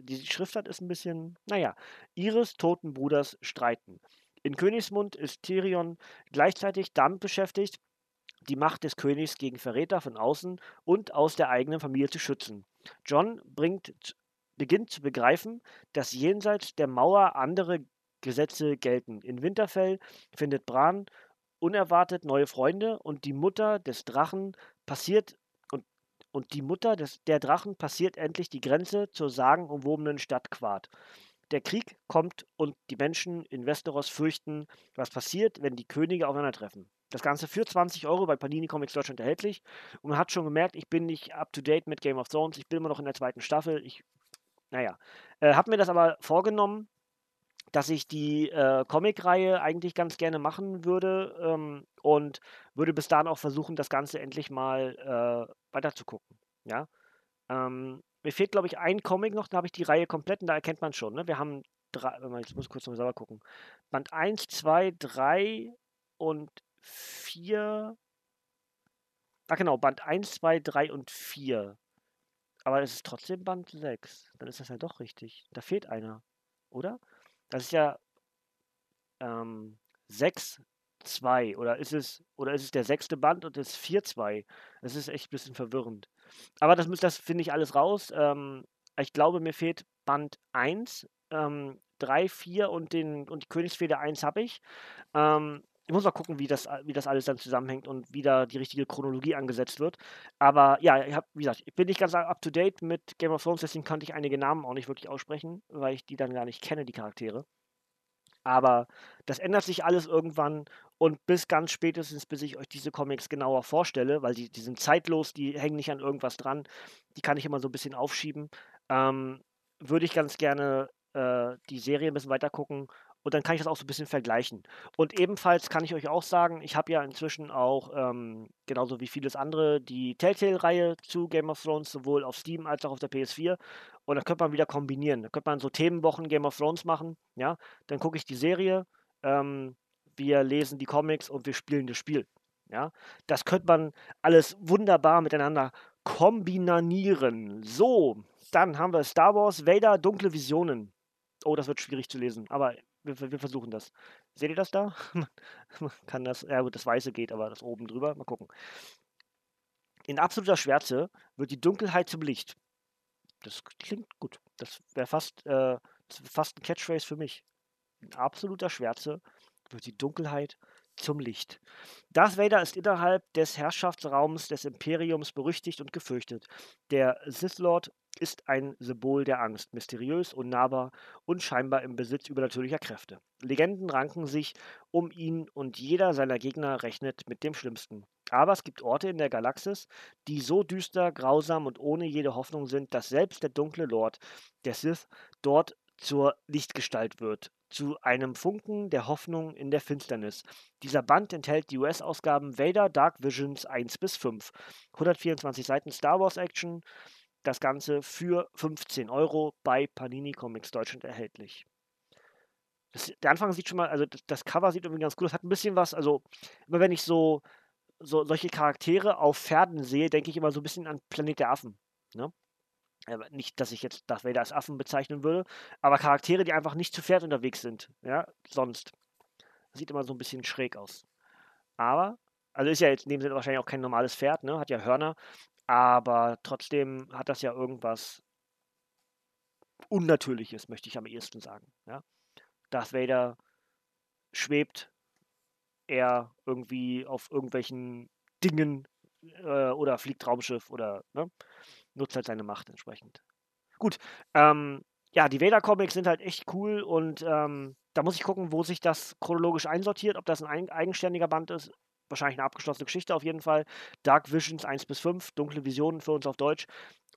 S1: die Schriftart ist ein bisschen, naja, ihres toten Bruders streiten. In Königsmund ist Tyrion gleichzeitig damit beschäftigt, die Macht des Königs gegen Verräter von außen und aus der eigenen Familie zu schützen. John bringt, beginnt zu begreifen, dass jenseits der Mauer andere Gesetze gelten. In Winterfell findet Bran unerwartet neue Freunde und die Mutter des Drachen passiert und, und die Mutter des, der Drachen passiert endlich die Grenze zur sagenumwobenen Stadt Quart. Der Krieg kommt und die Menschen in Westeros fürchten, was passiert, wenn die Könige aufeinandertreffen. Das Ganze für 20 Euro bei Panini Comics Deutschland erhältlich. Und man hat schon gemerkt, ich bin nicht up to date mit Game of Thrones. Ich bin immer noch in der zweiten Staffel. Ich, naja, äh, habe mir das aber vorgenommen, dass ich die äh, Comic-Reihe eigentlich ganz gerne machen würde ähm, und würde bis dahin auch versuchen, das Ganze endlich mal äh, weiterzugucken. Ja. Ähm, mir fehlt, glaube ich, ein Comic noch, da habe ich die Reihe komplett und da erkennt man schon. Ne? Wir haben drei, jetzt muss ich kurz noch selber gucken. Band 1, 2, 3 und 4. Ah, genau, Band 1, 2, 3 und 4. Aber es ist trotzdem Band 6. Dann ist das ja doch richtig. Da fehlt einer, oder? Das ist ja ähm, 6, 2. Oder ist es, oder ist es der sechste Band und das 4, 2? Das ist echt ein bisschen verwirrend. Aber das, das finde ich alles raus. Ähm, ich glaube, mir fehlt Band 1, ähm, 3, 4 und, den, und die Königsfeder 1 habe ich. Ähm, ich muss mal gucken, wie das, wie das alles dann zusammenhängt und wie da die richtige Chronologie angesetzt wird. Aber ja, ich hab, wie gesagt, ich bin nicht ganz up to date mit Game of Thrones, deswegen konnte ich einige Namen auch nicht wirklich aussprechen, weil ich die dann gar nicht kenne, die Charaktere. Aber das ändert sich alles irgendwann und bis ganz spätestens, bis ich euch diese Comics genauer vorstelle, weil die, die sind zeitlos, die hängen nicht an irgendwas dran, die kann ich immer so ein bisschen aufschieben, ähm, würde ich ganz gerne äh, die Serie ein bisschen weiter gucken und dann kann ich das auch so ein bisschen vergleichen. Und ebenfalls kann ich euch auch sagen, ich habe ja inzwischen auch, ähm, genauso wie vieles andere, die Telltale-Reihe zu Game of Thrones, sowohl auf Steam als auch auf der PS4. Und da könnte man wieder kombinieren. Da könnte man so Themenwochen Game of Thrones machen. Ja, dann gucke ich die Serie, ähm, wir lesen die Comics und wir spielen das Spiel. Ja, das könnte man alles wunderbar miteinander kombinieren. So, dann haben wir Star Wars, Vader, Dunkle Visionen. Oh, das wird schwierig zu lesen, aber wir, wir versuchen das. Seht ihr das da? Man kann das, ja gut, das Weiße geht, aber das oben drüber. Mal gucken. In absoluter Schwärze wird die Dunkelheit zum Licht. Das klingt gut. Das wäre fast, äh, fast ein Catchphrase für mich. In absoluter Schwärze wird die Dunkelheit zum Licht. Darth Vader ist innerhalb des Herrschaftsraums des Imperiums berüchtigt und gefürchtet. Der Sith Lord ist ein Symbol der Angst, mysteriös, unnahbar und scheinbar im Besitz übernatürlicher Kräfte. Legenden ranken sich um ihn und jeder seiner Gegner rechnet mit dem Schlimmsten. Aber es gibt Orte in der Galaxis, die so düster, grausam und ohne jede Hoffnung sind, dass selbst der dunkle Lord, der Sith, dort zur Lichtgestalt wird, zu einem Funken der Hoffnung in der Finsternis. Dieser Band enthält die US-Ausgaben Vader Dark Visions 1 bis 5, 124 Seiten Star Wars Action, das Ganze für 15 Euro bei Panini Comics Deutschland erhältlich. Das, der Anfang sieht schon mal, also das, das, Cover sieht irgendwie ganz cool. Das hat ein bisschen was, also immer wenn ich so, so solche Charaktere auf Pferden sehe, denke ich immer so ein bisschen an Planet der Affen. Ne? nicht, dass ich jetzt Darth Vader als Affen bezeichnen würde, aber Charaktere, die einfach nicht zu Pferd unterwegs sind, ja, sonst. Sieht immer so ein bisschen schräg aus. Aber, also ist ja jetzt in dem Sinne wahrscheinlich auch kein normales Pferd, ne, hat ja Hörner, aber trotzdem hat das ja irgendwas Unnatürliches, möchte ich am ehesten sagen. Ja? Darth Vader schwebt er irgendwie auf irgendwelchen Dingen äh, oder fliegt Raumschiff oder ne, nutzt halt seine Macht entsprechend. Gut, ähm, ja, die Vader-Comics sind halt echt cool und ähm, da muss ich gucken, wo sich das chronologisch einsortiert, ob das ein eigenständiger Band ist wahrscheinlich eine abgeschlossene Geschichte auf jeden Fall. Dark Visions 1 bis 5, Dunkle Visionen für uns auf Deutsch.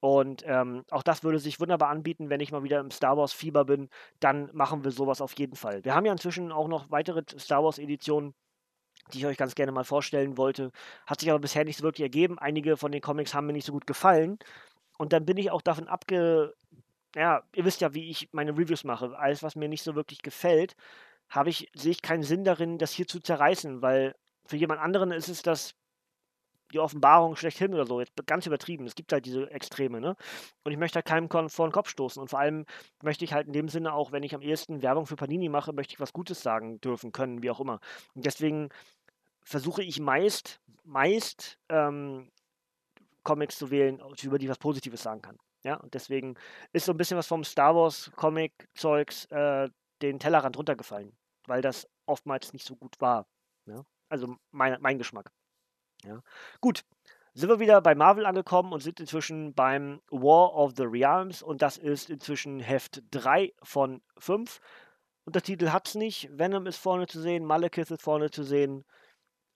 S1: Und ähm, auch das würde sich wunderbar anbieten, wenn ich mal wieder im Star Wars Fieber bin, dann machen wir sowas auf jeden Fall. Wir haben ja inzwischen auch noch weitere Star Wars Editionen, die ich euch ganz gerne mal vorstellen wollte. Hat sich aber bisher nicht so wirklich ergeben. Einige von den Comics haben mir nicht so gut gefallen. Und dann bin ich auch davon abge. Ja, ihr wisst ja, wie ich meine Reviews mache. Alles, was mir nicht so wirklich gefällt, habe ich, sehe ich keinen Sinn darin, das hier zu zerreißen, weil für jemand anderen ist es das die Offenbarung schlechthin oder so, jetzt ganz übertrieben. Es gibt halt diese Extreme, ne? Und ich möchte halt keinem vor den Kopf stoßen. Und vor allem möchte ich halt in dem Sinne auch, wenn ich am ehesten Werbung für Panini mache, möchte ich was Gutes sagen dürfen können, wie auch immer. Und deswegen versuche ich meist, meist ähm, Comics zu wählen, über die ich was Positives sagen kann. Ja, und deswegen ist so ein bisschen was vom Star Wars Comic-Zeugs äh, den Tellerrand runtergefallen, weil das oftmals nicht so gut war. Ja? Also mein, mein Geschmack. Ja. Gut, sind wir wieder bei Marvel angekommen und sind inzwischen beim War of the Realms und das ist inzwischen Heft 3 von 5. Untertitel es nicht. Venom ist vorne zu sehen, Malekith ist vorne zu sehen.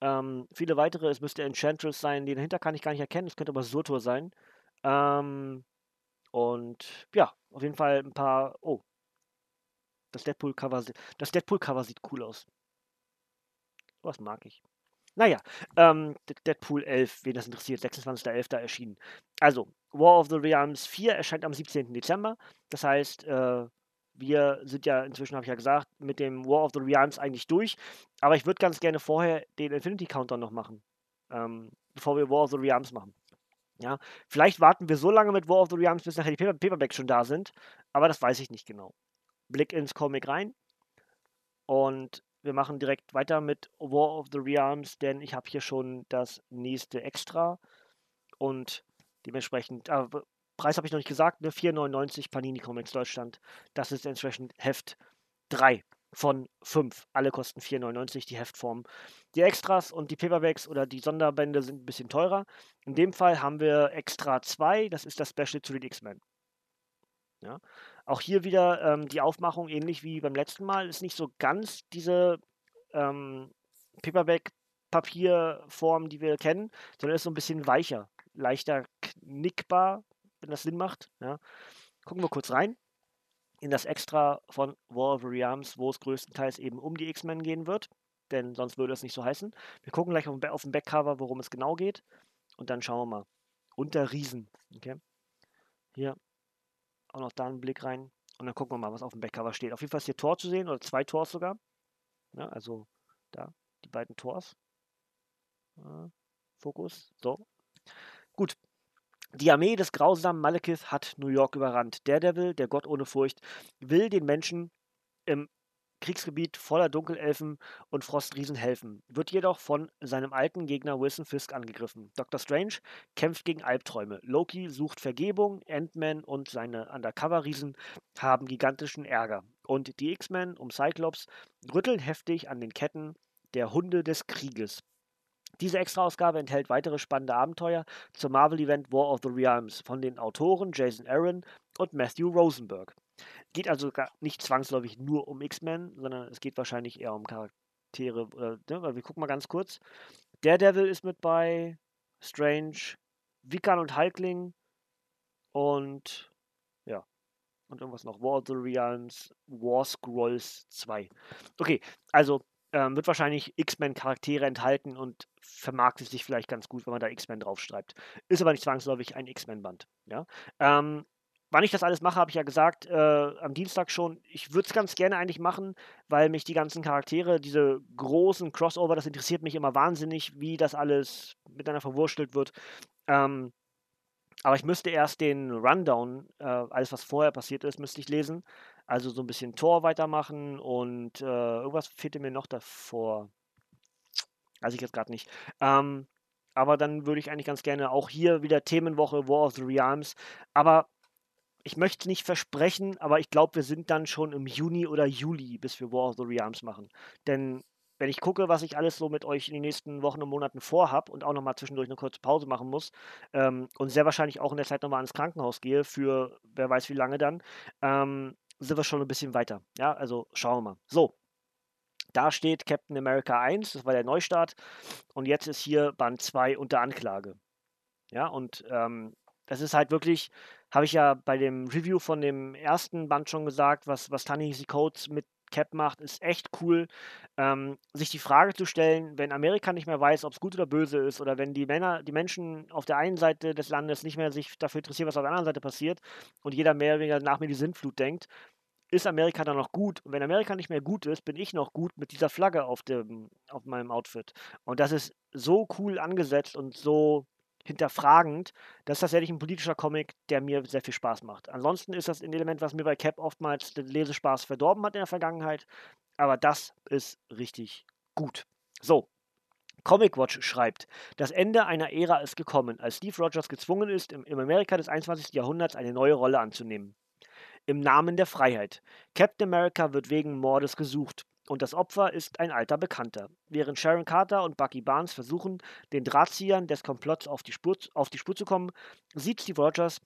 S1: Ähm, viele weitere, es müsste Enchantress sein, den dahinter kann ich gar nicht erkennen, es könnte aber Surtur sein. Ähm, und ja, auf jeden Fall ein paar. Oh. Das Deadpool-Cover das Deadpool -Cover sieht cool aus. Was mag ich. Naja, ähm, Deadpool 11, wen das interessiert, 26.11. erschienen. Also, War of the Realms 4 erscheint am 17. Dezember. Das heißt, äh, wir sind ja inzwischen, habe ich ja gesagt, mit dem War of the Realms eigentlich durch. Aber ich würde ganz gerne vorher den Infinity Counter noch machen, ähm, bevor wir War of the Realms machen. Ja, vielleicht warten wir so lange mit War of the Realms, bis nachher die Paper Paperbacks schon da sind, aber das weiß ich nicht genau. Blick ins Comic rein und wir machen direkt weiter mit War of the Realms, denn ich habe hier schon das nächste Extra und dementsprechend, äh, Preis habe ich noch nicht gesagt, ne, 4,99 Panini Comics Deutschland. Das ist entsprechend Heft 3 von 5. Alle kosten 4,99 die Heftform. Die Extras und die Paperbacks oder die Sonderbände sind ein bisschen teurer. In dem Fall haben wir Extra 2, das ist das Special zu den X-Men. Ja. Auch hier wieder ähm, die Aufmachung, ähnlich wie beim letzten Mal, ist nicht so ganz diese ähm, Paperback-Papierform, die wir kennen, sondern ist so ein bisschen weicher, leichter knickbar, wenn das Sinn macht. Ja. Gucken wir kurz rein in das Extra von War of Realms, wo es größtenteils eben um die X-Men gehen wird, denn sonst würde es nicht so heißen. Wir gucken gleich auf, auf dem Backcover, worum es genau geht und dann schauen wir mal. Unter Riesen, okay? Hier auch noch da einen Blick rein und dann gucken wir mal, was auf dem Backcover steht. Auf jeden Fall ist hier Tor zu sehen oder zwei Tors sogar. Ja, also da, die beiden Tors. Äh, Fokus, so. Gut, die Armee des grausamen Malekith hat New York überrannt. Daredevil, der Gott ohne Furcht, will den Menschen im Kriegsgebiet voller Dunkelelfen und Frostriesen helfen, wird jedoch von seinem alten Gegner Wilson Fisk angegriffen. Dr. Strange kämpft gegen Albträume. Loki sucht Vergebung, Ant-Man und seine Undercover-Riesen haben gigantischen Ärger. Und die X-Men um Cyclops rütteln heftig an den Ketten der Hunde des Krieges. Diese Extra-Ausgabe enthält weitere spannende Abenteuer zum Marvel-Event War of the Realms von den Autoren Jason Aaron und Matthew Rosenberg. Geht also gar nicht zwangsläufig nur um X-Men, sondern es geht wahrscheinlich eher um Charaktere. Oder, ne? Wir gucken mal ganz kurz. Daredevil ist mit bei, Strange, Vikan und Hulkling und ja, und irgendwas noch. War of the Realms, War Scrolls 2. Okay, also ähm, wird wahrscheinlich X-Men-Charaktere enthalten und vermarktet sich vielleicht ganz gut, wenn man da X-Men draufschreibt. Ist aber nicht zwangsläufig ein X-Men-Band. Ja? Ähm, wann ich das alles mache, habe ich ja gesagt, äh, am Dienstag schon. Ich würde es ganz gerne eigentlich machen, weil mich die ganzen Charaktere, diese großen Crossover, das interessiert mich immer wahnsinnig, wie das alles miteinander verwurstelt wird. Ähm, aber ich müsste erst den Rundown, äh, alles was vorher passiert ist, müsste ich lesen. Also so ein bisschen Tor weitermachen und äh, irgendwas fehlte mir noch davor. Weiß ich jetzt gerade nicht. Ähm, aber dann würde ich eigentlich ganz gerne auch hier wieder Themenwoche War of the Realms. Aber ich möchte nicht versprechen, aber ich glaube, wir sind dann schon im Juni oder Juli, bis wir War of the Realms machen. Denn wenn ich gucke, was ich alles so mit euch in den nächsten Wochen und Monaten vorhab und auch nochmal zwischendurch eine kurze Pause machen muss ähm, und sehr wahrscheinlich auch in der Zeit nochmal ins Krankenhaus gehe, für wer weiß wie lange dann, ähm, sind wir schon ein bisschen weiter. Ja, also schauen wir mal. So, da steht Captain America 1, das war der Neustart. Und jetzt ist hier Band 2 unter Anklage. Ja, und ähm, das ist halt wirklich, habe ich ja bei dem Review von dem ersten Band schon gesagt, was, was Tanihisi Codes mit Cap macht, ist echt cool. Ähm, sich die Frage zu stellen, wenn Amerika nicht mehr weiß, ob es gut oder böse ist, oder wenn die Männer, die Menschen auf der einen Seite des Landes nicht mehr sich dafür interessieren, was auf der anderen Seite passiert, und jeder mehr oder weniger nach mir die Sintflut denkt, ist Amerika dann noch gut? Und wenn Amerika nicht mehr gut ist, bin ich noch gut mit dieser Flagge auf, dem, auf meinem Outfit. Und das ist so cool angesetzt und so hinterfragend, das ist tatsächlich ein politischer Comic, der mir sehr viel Spaß macht. Ansonsten ist das ein Element, was mir bei Cap oftmals den Lesespaß verdorben hat in der Vergangenheit, aber das ist richtig gut. So, Comic Watch schreibt, das Ende einer Ära ist gekommen, als Steve Rogers gezwungen ist, im, Amerika des 21. Jahrhunderts eine neue Rolle anzunehmen. Im Namen der Freiheit. Captain America wird wegen Mordes gesucht und das Opfer ist ein alter Bekannter. Während Sharon Carter und Bucky Barnes versuchen, den Drahtziehern des Komplotts auf die Spur, auf die Spur zu kommen, sieht Steve Rogers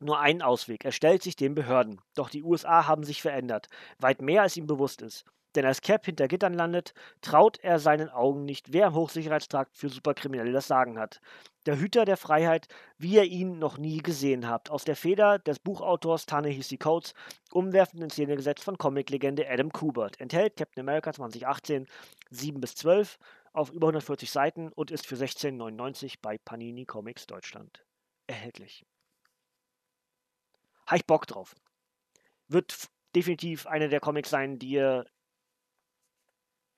S1: nur einen Ausweg. Er stellt sich den Behörden. Doch die USA haben sich verändert, weit mehr als ihm bewusst ist. Denn als Cap hinter Gittern landet, traut er seinen Augen nicht, wer im Hochsicherheitstrakt für Superkriminelle das Sagen hat. Der Hüter der Freiheit, wie ihr ihn noch nie gesehen habt. Aus der Feder des Buchautors Ta-Nehisi Coates, umwerfend in Szene gesetzt von Comiclegende Adam Kubert. Enthält Captain America 2018 7 bis 12 auf über 140 Seiten und ist für 16,99 bei Panini Comics Deutschland erhältlich. Habe ich Bock drauf. Wird definitiv eine der Comics sein, die ihr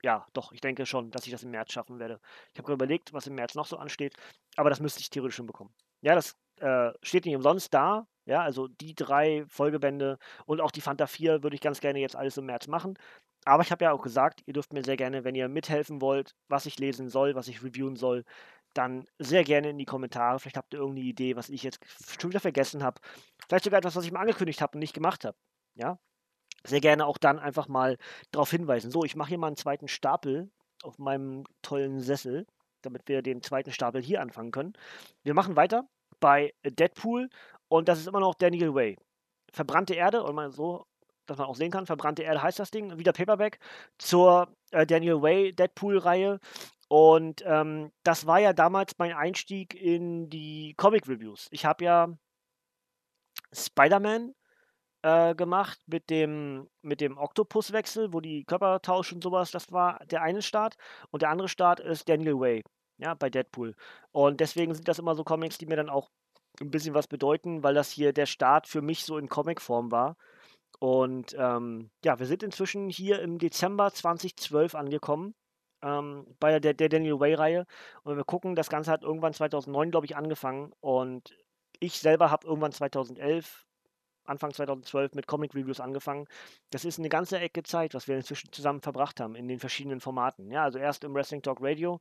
S1: ja, doch, ich denke schon, dass ich das im März schaffen werde. Ich habe überlegt, was im März noch so ansteht, aber das müsste ich theoretisch schon bekommen. Ja, das äh, steht nicht umsonst da. Ja, also die drei Folgebände und auch die Fanta 4 würde ich ganz gerne jetzt alles im März machen. Aber ich habe ja auch gesagt, ihr dürft mir sehr gerne, wenn ihr mithelfen wollt, was ich lesen soll, was ich reviewen soll, dann sehr gerne in die Kommentare. Vielleicht habt ihr irgendeine Idee, was ich jetzt schon wieder vergessen habe. Vielleicht sogar etwas, was ich mal angekündigt habe und nicht gemacht habe. Ja, sehr gerne auch dann einfach mal darauf hinweisen. So, ich mache hier mal einen zweiten Stapel auf meinem tollen Sessel, damit wir den zweiten Stapel hier anfangen können. Wir machen weiter bei Deadpool und das ist immer noch Daniel Way. Verbrannte Erde, oder mal so, dass man auch sehen kann, verbrannte Erde heißt das Ding, wieder Paperback zur äh, Daniel Way Deadpool-Reihe. Und ähm, das war ja damals mein Einstieg in die Comic-Reviews. Ich habe ja Spider-Man äh, gemacht mit dem, mit dem Octopus-Wechsel, wo die Körper tauschen und sowas. Das war der eine Start. Und der andere Start ist Daniel Way, ja, bei Deadpool. Und deswegen sind das immer so Comics, die mir dann auch ein bisschen was bedeuten, weil das hier der Start für mich so in Comicform war. Und ähm, ja, wir sind inzwischen hier im Dezember 2012 angekommen. Ähm, bei der, der Daniel Way-Reihe. Und wir gucken, das Ganze hat irgendwann 2009, glaube ich, angefangen. Und ich selber habe irgendwann 2011 Anfang 2012 mit Comic Reviews angefangen. Das ist eine ganze Ecke Zeit, was wir inzwischen zusammen verbracht haben in den verschiedenen Formaten. Ja, also erst im Wrestling Talk Radio.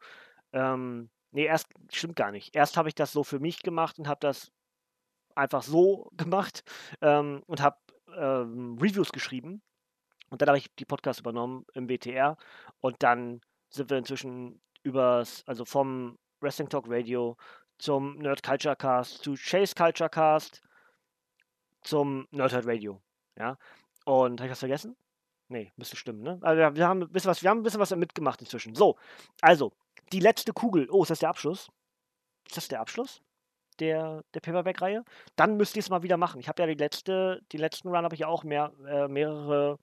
S1: Ähm, nee, erst stimmt gar nicht. Erst habe ich das so für mich gemacht und habe das einfach so gemacht ähm, und habe ähm, Reviews geschrieben. Und dann habe ich die Podcasts übernommen im WTR und dann sind wir inzwischen übers, also vom Wrestling Talk Radio zum Nerd Culture Cast zu Chase Culture Cast zum Nerdhead Radio. Ja. Und habe ich was vergessen? Nee, müsste stimmen, ne? Also wir haben ein bisschen was, wir haben ein bisschen was mitgemacht inzwischen. So, also, die letzte Kugel. Oh, ist das der Abschluss? Ist das der Abschluss? Der, der Paperback-Reihe? Dann müsst ihr es mal wieder machen. Ich habe ja die letzte, die letzten Run habe ich ja auch mehr, äh, mehrere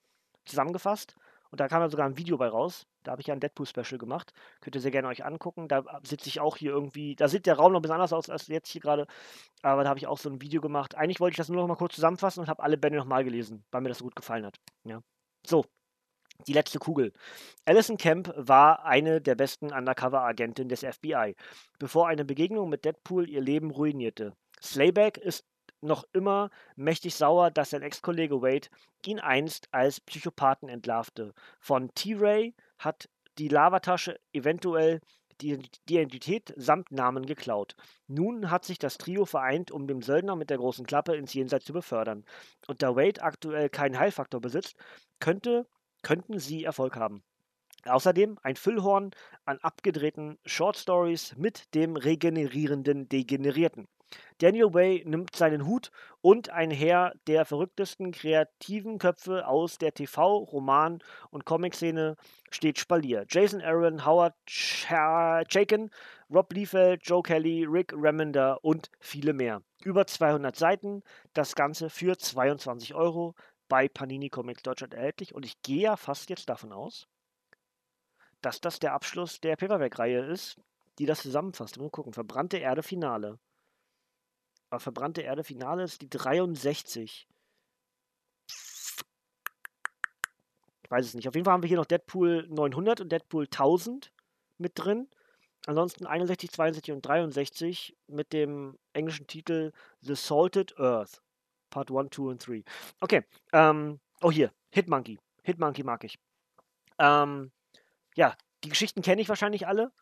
S1: zusammengefasst. Und da kam ja sogar ein Video bei raus. Da habe ich ja ein Deadpool-Special gemacht. Könnt ihr sehr gerne euch angucken. Da sitze ich auch hier irgendwie. Da sieht der Raum noch ein bisschen anders aus als jetzt hier gerade. Aber da habe ich auch so ein Video gemacht. Eigentlich wollte ich das nur noch mal kurz zusammenfassen und habe alle Bände nochmal gelesen, weil mir das so gut gefallen hat. Ja. So, die letzte Kugel. Alison Kemp war eine der besten Undercover-Agentinnen des FBI, bevor eine Begegnung mit Deadpool ihr Leben ruinierte. Slayback ist noch immer mächtig sauer, dass sein Ex-Kollege Wade ihn einst als Psychopathen entlarvte. Von T-Ray hat die Lavatasche eventuell die Identität samt Namen geklaut. Nun hat sich das Trio vereint, um den Söldner mit der großen Klappe ins Jenseits zu befördern. Und da Wade aktuell keinen Heilfaktor besitzt, könnte, könnten sie Erfolg haben. Außerdem ein Füllhorn an abgedrehten Short Stories mit dem regenerierenden Degenerierten. Daniel Way nimmt seinen Hut und ein Heer der verrücktesten kreativen Köpfe aus der TV-, Roman- und Comic-Szene steht Spalier. Jason Aaron, Howard Chaykin, Rob Liefeld, Joe Kelly, Rick Remender und viele mehr. Über 200 Seiten, das Ganze für 22 Euro bei Panini Comics Deutschland erhältlich und ich gehe ja fast jetzt davon aus, dass das der Abschluss der Paperback-Reihe ist, die das zusammenfasst. Mal gucken, verbrannte Erde Finale. Aber verbrannte Erde Finale ist die 63. Ich weiß es nicht. Auf jeden Fall haben wir hier noch Deadpool 900 und Deadpool 1000 mit drin. Ansonsten 61, 62 und 63 mit dem englischen Titel The Salted Earth. Part 1, 2 und 3. Okay. Ähm, oh, hier. Hitmonkey. Hitmonkey mag ich. Ähm, ja, die Geschichten kenne ich wahrscheinlich alle.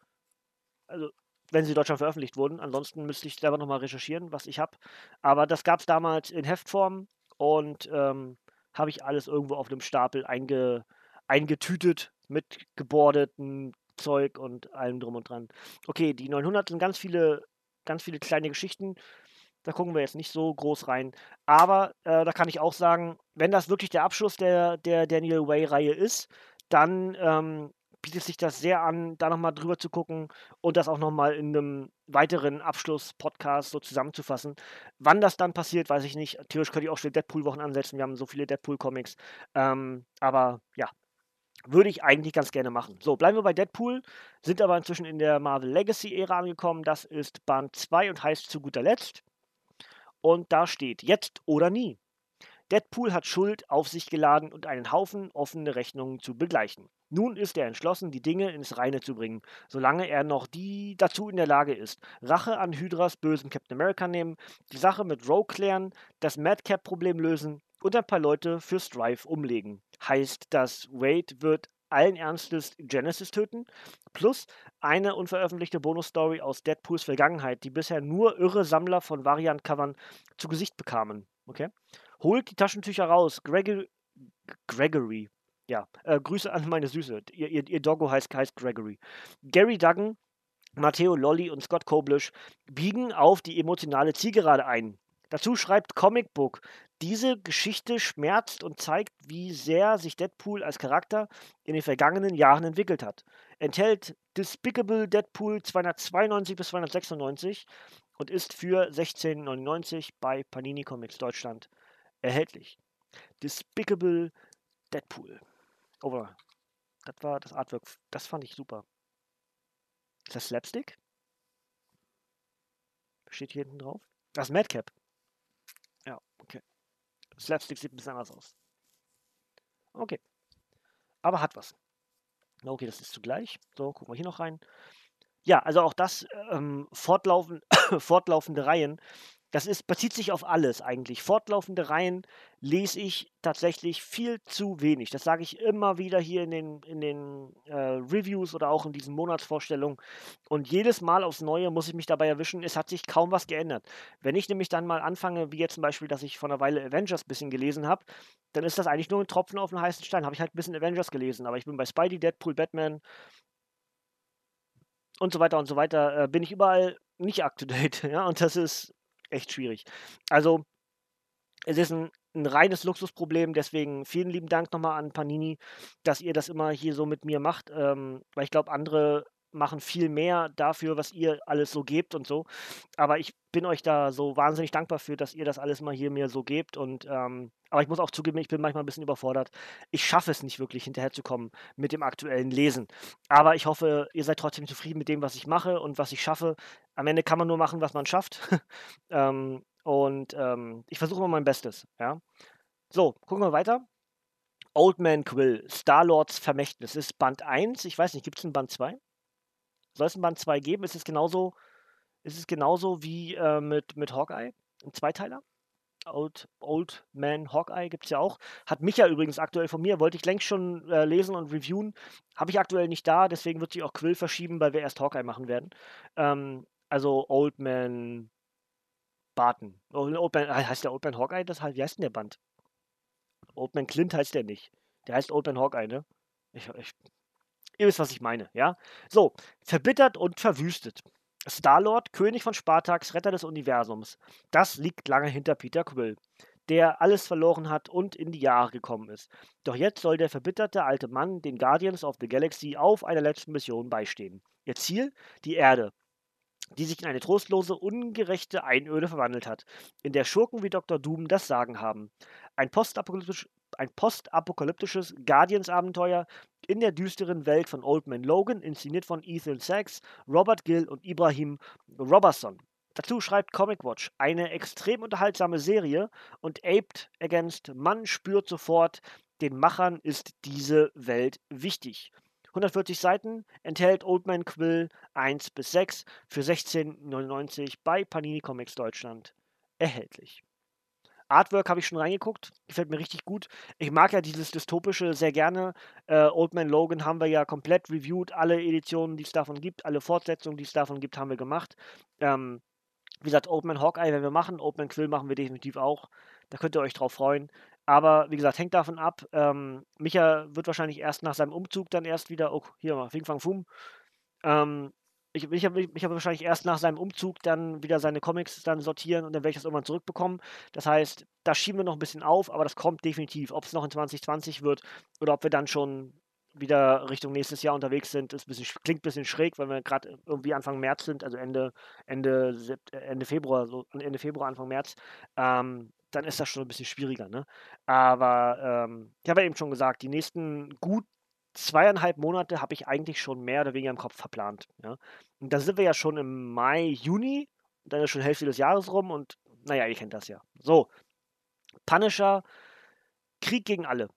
S1: Also, wenn sie in Deutschland veröffentlicht wurden. Ansonsten müsste ich selber nochmal recherchieren, was ich habe. Aber das gab es damals in Heftform und ähm, habe ich alles irgendwo auf dem Stapel einge, eingetütet mit gebordeten Zeug und allem drum und dran. Okay, die 900 sind ganz viele, ganz viele kleine Geschichten. Da gucken wir jetzt nicht so groß rein. Aber äh, da kann ich auch sagen, wenn das wirklich der Abschluss der, der Daniel Way-Reihe ist, dann ähm, bietet sich das sehr an, da nochmal drüber zu gucken und das auch nochmal in einem weiteren Abschluss-Podcast so zusammenzufassen. Wann das dann passiert, weiß ich nicht. Theoretisch könnte ich auch schon Deadpool-Wochen ansetzen. Wir haben so viele Deadpool-Comics. Ähm, aber ja, würde ich eigentlich ganz gerne machen. So, bleiben wir bei Deadpool, sind aber inzwischen in der Marvel Legacy-Ära angekommen. Das ist Band 2 und heißt zu guter Letzt. Und da steht jetzt oder nie. Deadpool hat Schuld auf sich geladen und einen Haufen offene Rechnungen zu begleichen. Nun ist er entschlossen, die Dinge ins Reine zu bringen, solange er noch die dazu in der Lage ist. Rache an Hydras bösen Captain America nehmen, die Sache mit Rogue klären, das Madcap-Problem lösen und ein paar Leute für Strife umlegen. Heißt das, Wade wird allen Ernstes Genesis töten, plus eine unveröffentlichte Bonusstory aus Deadpools Vergangenheit, die bisher nur irre Sammler von Variant-Covern zu Gesicht bekamen. Okay? Holt die Taschentücher raus. Gregory. Gregory. Ja, äh, Grüße an meine Süße. Ihr, ihr, ihr Doggo heißt, heißt Gregory. Gary Duggan, Matteo Lolly und Scott Koblish biegen auf die emotionale Zielgerade ein. Dazu schreibt Comic Book, diese Geschichte schmerzt und zeigt, wie sehr sich Deadpool als Charakter in den vergangenen Jahren entwickelt hat. Enthält Despicable Deadpool 292 bis 296 und ist für 16,99 bei Panini Comics Deutschland erhältlich. Despicable Deadpool. Oh, das war das Artwork. Das fand ich super. Ist das Slapstick? Steht hier hinten drauf? Das ist Madcap. Ja, okay. Slapstick sieht ein bisschen anders aus. Okay. Aber hat was. Okay, das ist zugleich. So, gucken wir hier noch rein. Ja, also auch das ähm, fortlaufen, fortlaufende Reihen das ist, bezieht sich auf alles eigentlich. Fortlaufende Reihen lese ich tatsächlich viel zu wenig. Das sage ich immer wieder hier in den, in den äh, Reviews oder auch in diesen Monatsvorstellungen. Und jedes Mal aufs Neue muss ich mich dabei erwischen, es hat sich kaum was geändert. Wenn ich nämlich dann mal anfange, wie jetzt zum Beispiel, dass ich vor einer Weile Avengers ein bisschen gelesen habe, dann ist das eigentlich nur ein Tropfen auf den heißen Stein. Habe ich halt ein bisschen Avengers gelesen, aber ich bin bei Spidey, Deadpool, Batman und so weiter und so weiter, äh, bin ich überall nicht up to date. Ja, und das ist echt schwierig. Also, es ist ein, ein reines Luxusproblem, deswegen vielen lieben Dank nochmal an Panini, dass ihr das immer hier so mit mir macht, ähm, weil ich glaube, andere machen viel mehr dafür, was ihr alles so gebt und so. Aber ich bin euch da so wahnsinnig dankbar für, dass ihr das alles mal hier mir so gebt. Und ähm, aber ich muss auch zugeben, ich bin manchmal ein bisschen überfordert. Ich schaffe es nicht wirklich hinterherzukommen mit dem aktuellen Lesen. Aber ich hoffe, ihr seid trotzdem zufrieden mit dem, was ich mache und was ich schaffe. Am Ende kann man nur machen, was man schafft. ähm, und ähm, ich versuche immer mein Bestes. Ja. So, gucken wir weiter. Old Man Quill, Star-Lords Vermächtnis. Ist Band 1. Ich weiß nicht, gibt es einen Band 2? Soll es ein Band 2 geben? Ist es genauso, ist es genauso wie äh, mit, mit Hawkeye? Ein Zweiteiler? Old, Old Man Hawkeye gibt es ja auch. Hat mich ja übrigens aktuell von mir, wollte ich längst schon äh, lesen und reviewen. Habe ich aktuell nicht da, deswegen wird sich auch Quill verschieben, weil wir erst Hawkeye machen werden. Ähm, also Old Man Barton. Old Man, heißt der Old Man Hawkeye? Das wie heißt denn der Band? Old Man Clint heißt der nicht. Der heißt Old Man Hawkeye, ne? Ich, ich Ihr wisst, was ich meine, ja? So, verbittert und verwüstet. Star-Lord, König von Spartax, Retter des Universums. Das liegt lange hinter Peter Quill, der alles verloren hat und in die Jahre gekommen ist. Doch jetzt soll der verbitterte alte Mann den Guardians of the Galaxy auf einer letzten Mission beistehen. Ihr Ziel? Die Erde, die sich in eine trostlose, ungerechte Einöde verwandelt hat, in der Schurken wie Dr. Doom das Sagen haben. Ein postapokalyptisch, ein postapokalyptisches Guardians-Abenteuer in der düsteren Welt von Old Man Logan, inszeniert von Ethan Sachs, Robert Gill und Ibrahim Robertson. Dazu schreibt Comic Watch eine extrem unterhaltsame Serie und aped Against Man spürt sofort, den Machern ist diese Welt wichtig. 140 Seiten enthält Old Man Quill 1 bis 6 für 16,99 bei Panini Comics Deutschland erhältlich. Artwork habe ich schon reingeguckt, gefällt mir richtig gut. Ich mag ja dieses dystopische sehr gerne. Äh, Old Man Logan haben wir ja komplett reviewed, alle Editionen, die es davon gibt, alle Fortsetzungen, die es davon gibt, haben wir gemacht. Ähm, wie gesagt, Old Man Hawkeye werden wir machen, Old Man Quill machen wir definitiv auch. Da könnt ihr euch drauf freuen. Aber wie gesagt, hängt davon ab. Ähm, Micha wird wahrscheinlich erst nach seinem Umzug dann erst wieder, oh, hier mal, Fing Fang Fum. Ähm, ich, ich habe hab wahrscheinlich erst nach seinem Umzug dann wieder seine Comics dann sortieren und dann werde ich das irgendwann zurückbekommen. Das heißt, da schieben wir noch ein bisschen auf, aber das kommt definitiv. Ob es noch in 2020 wird oder ob wir dann schon wieder Richtung nächstes Jahr unterwegs sind, ist ein bisschen, klingt ein bisschen schräg, weil wir gerade irgendwie Anfang März sind, also Ende, Ende, Ende Februar, so Ende Februar, Anfang März. Ähm, dann ist das schon ein bisschen schwieriger. Ne? Aber ähm, ich habe ja eben schon gesagt, die nächsten gut zweieinhalb Monate habe ich eigentlich schon mehr oder weniger im Kopf verplant. Ja? Und da sind wir ja schon im Mai, Juni, dann ist schon Hälfte des Jahres rum und naja, ihr kennt das ja. So, Punisher, Krieg gegen alle.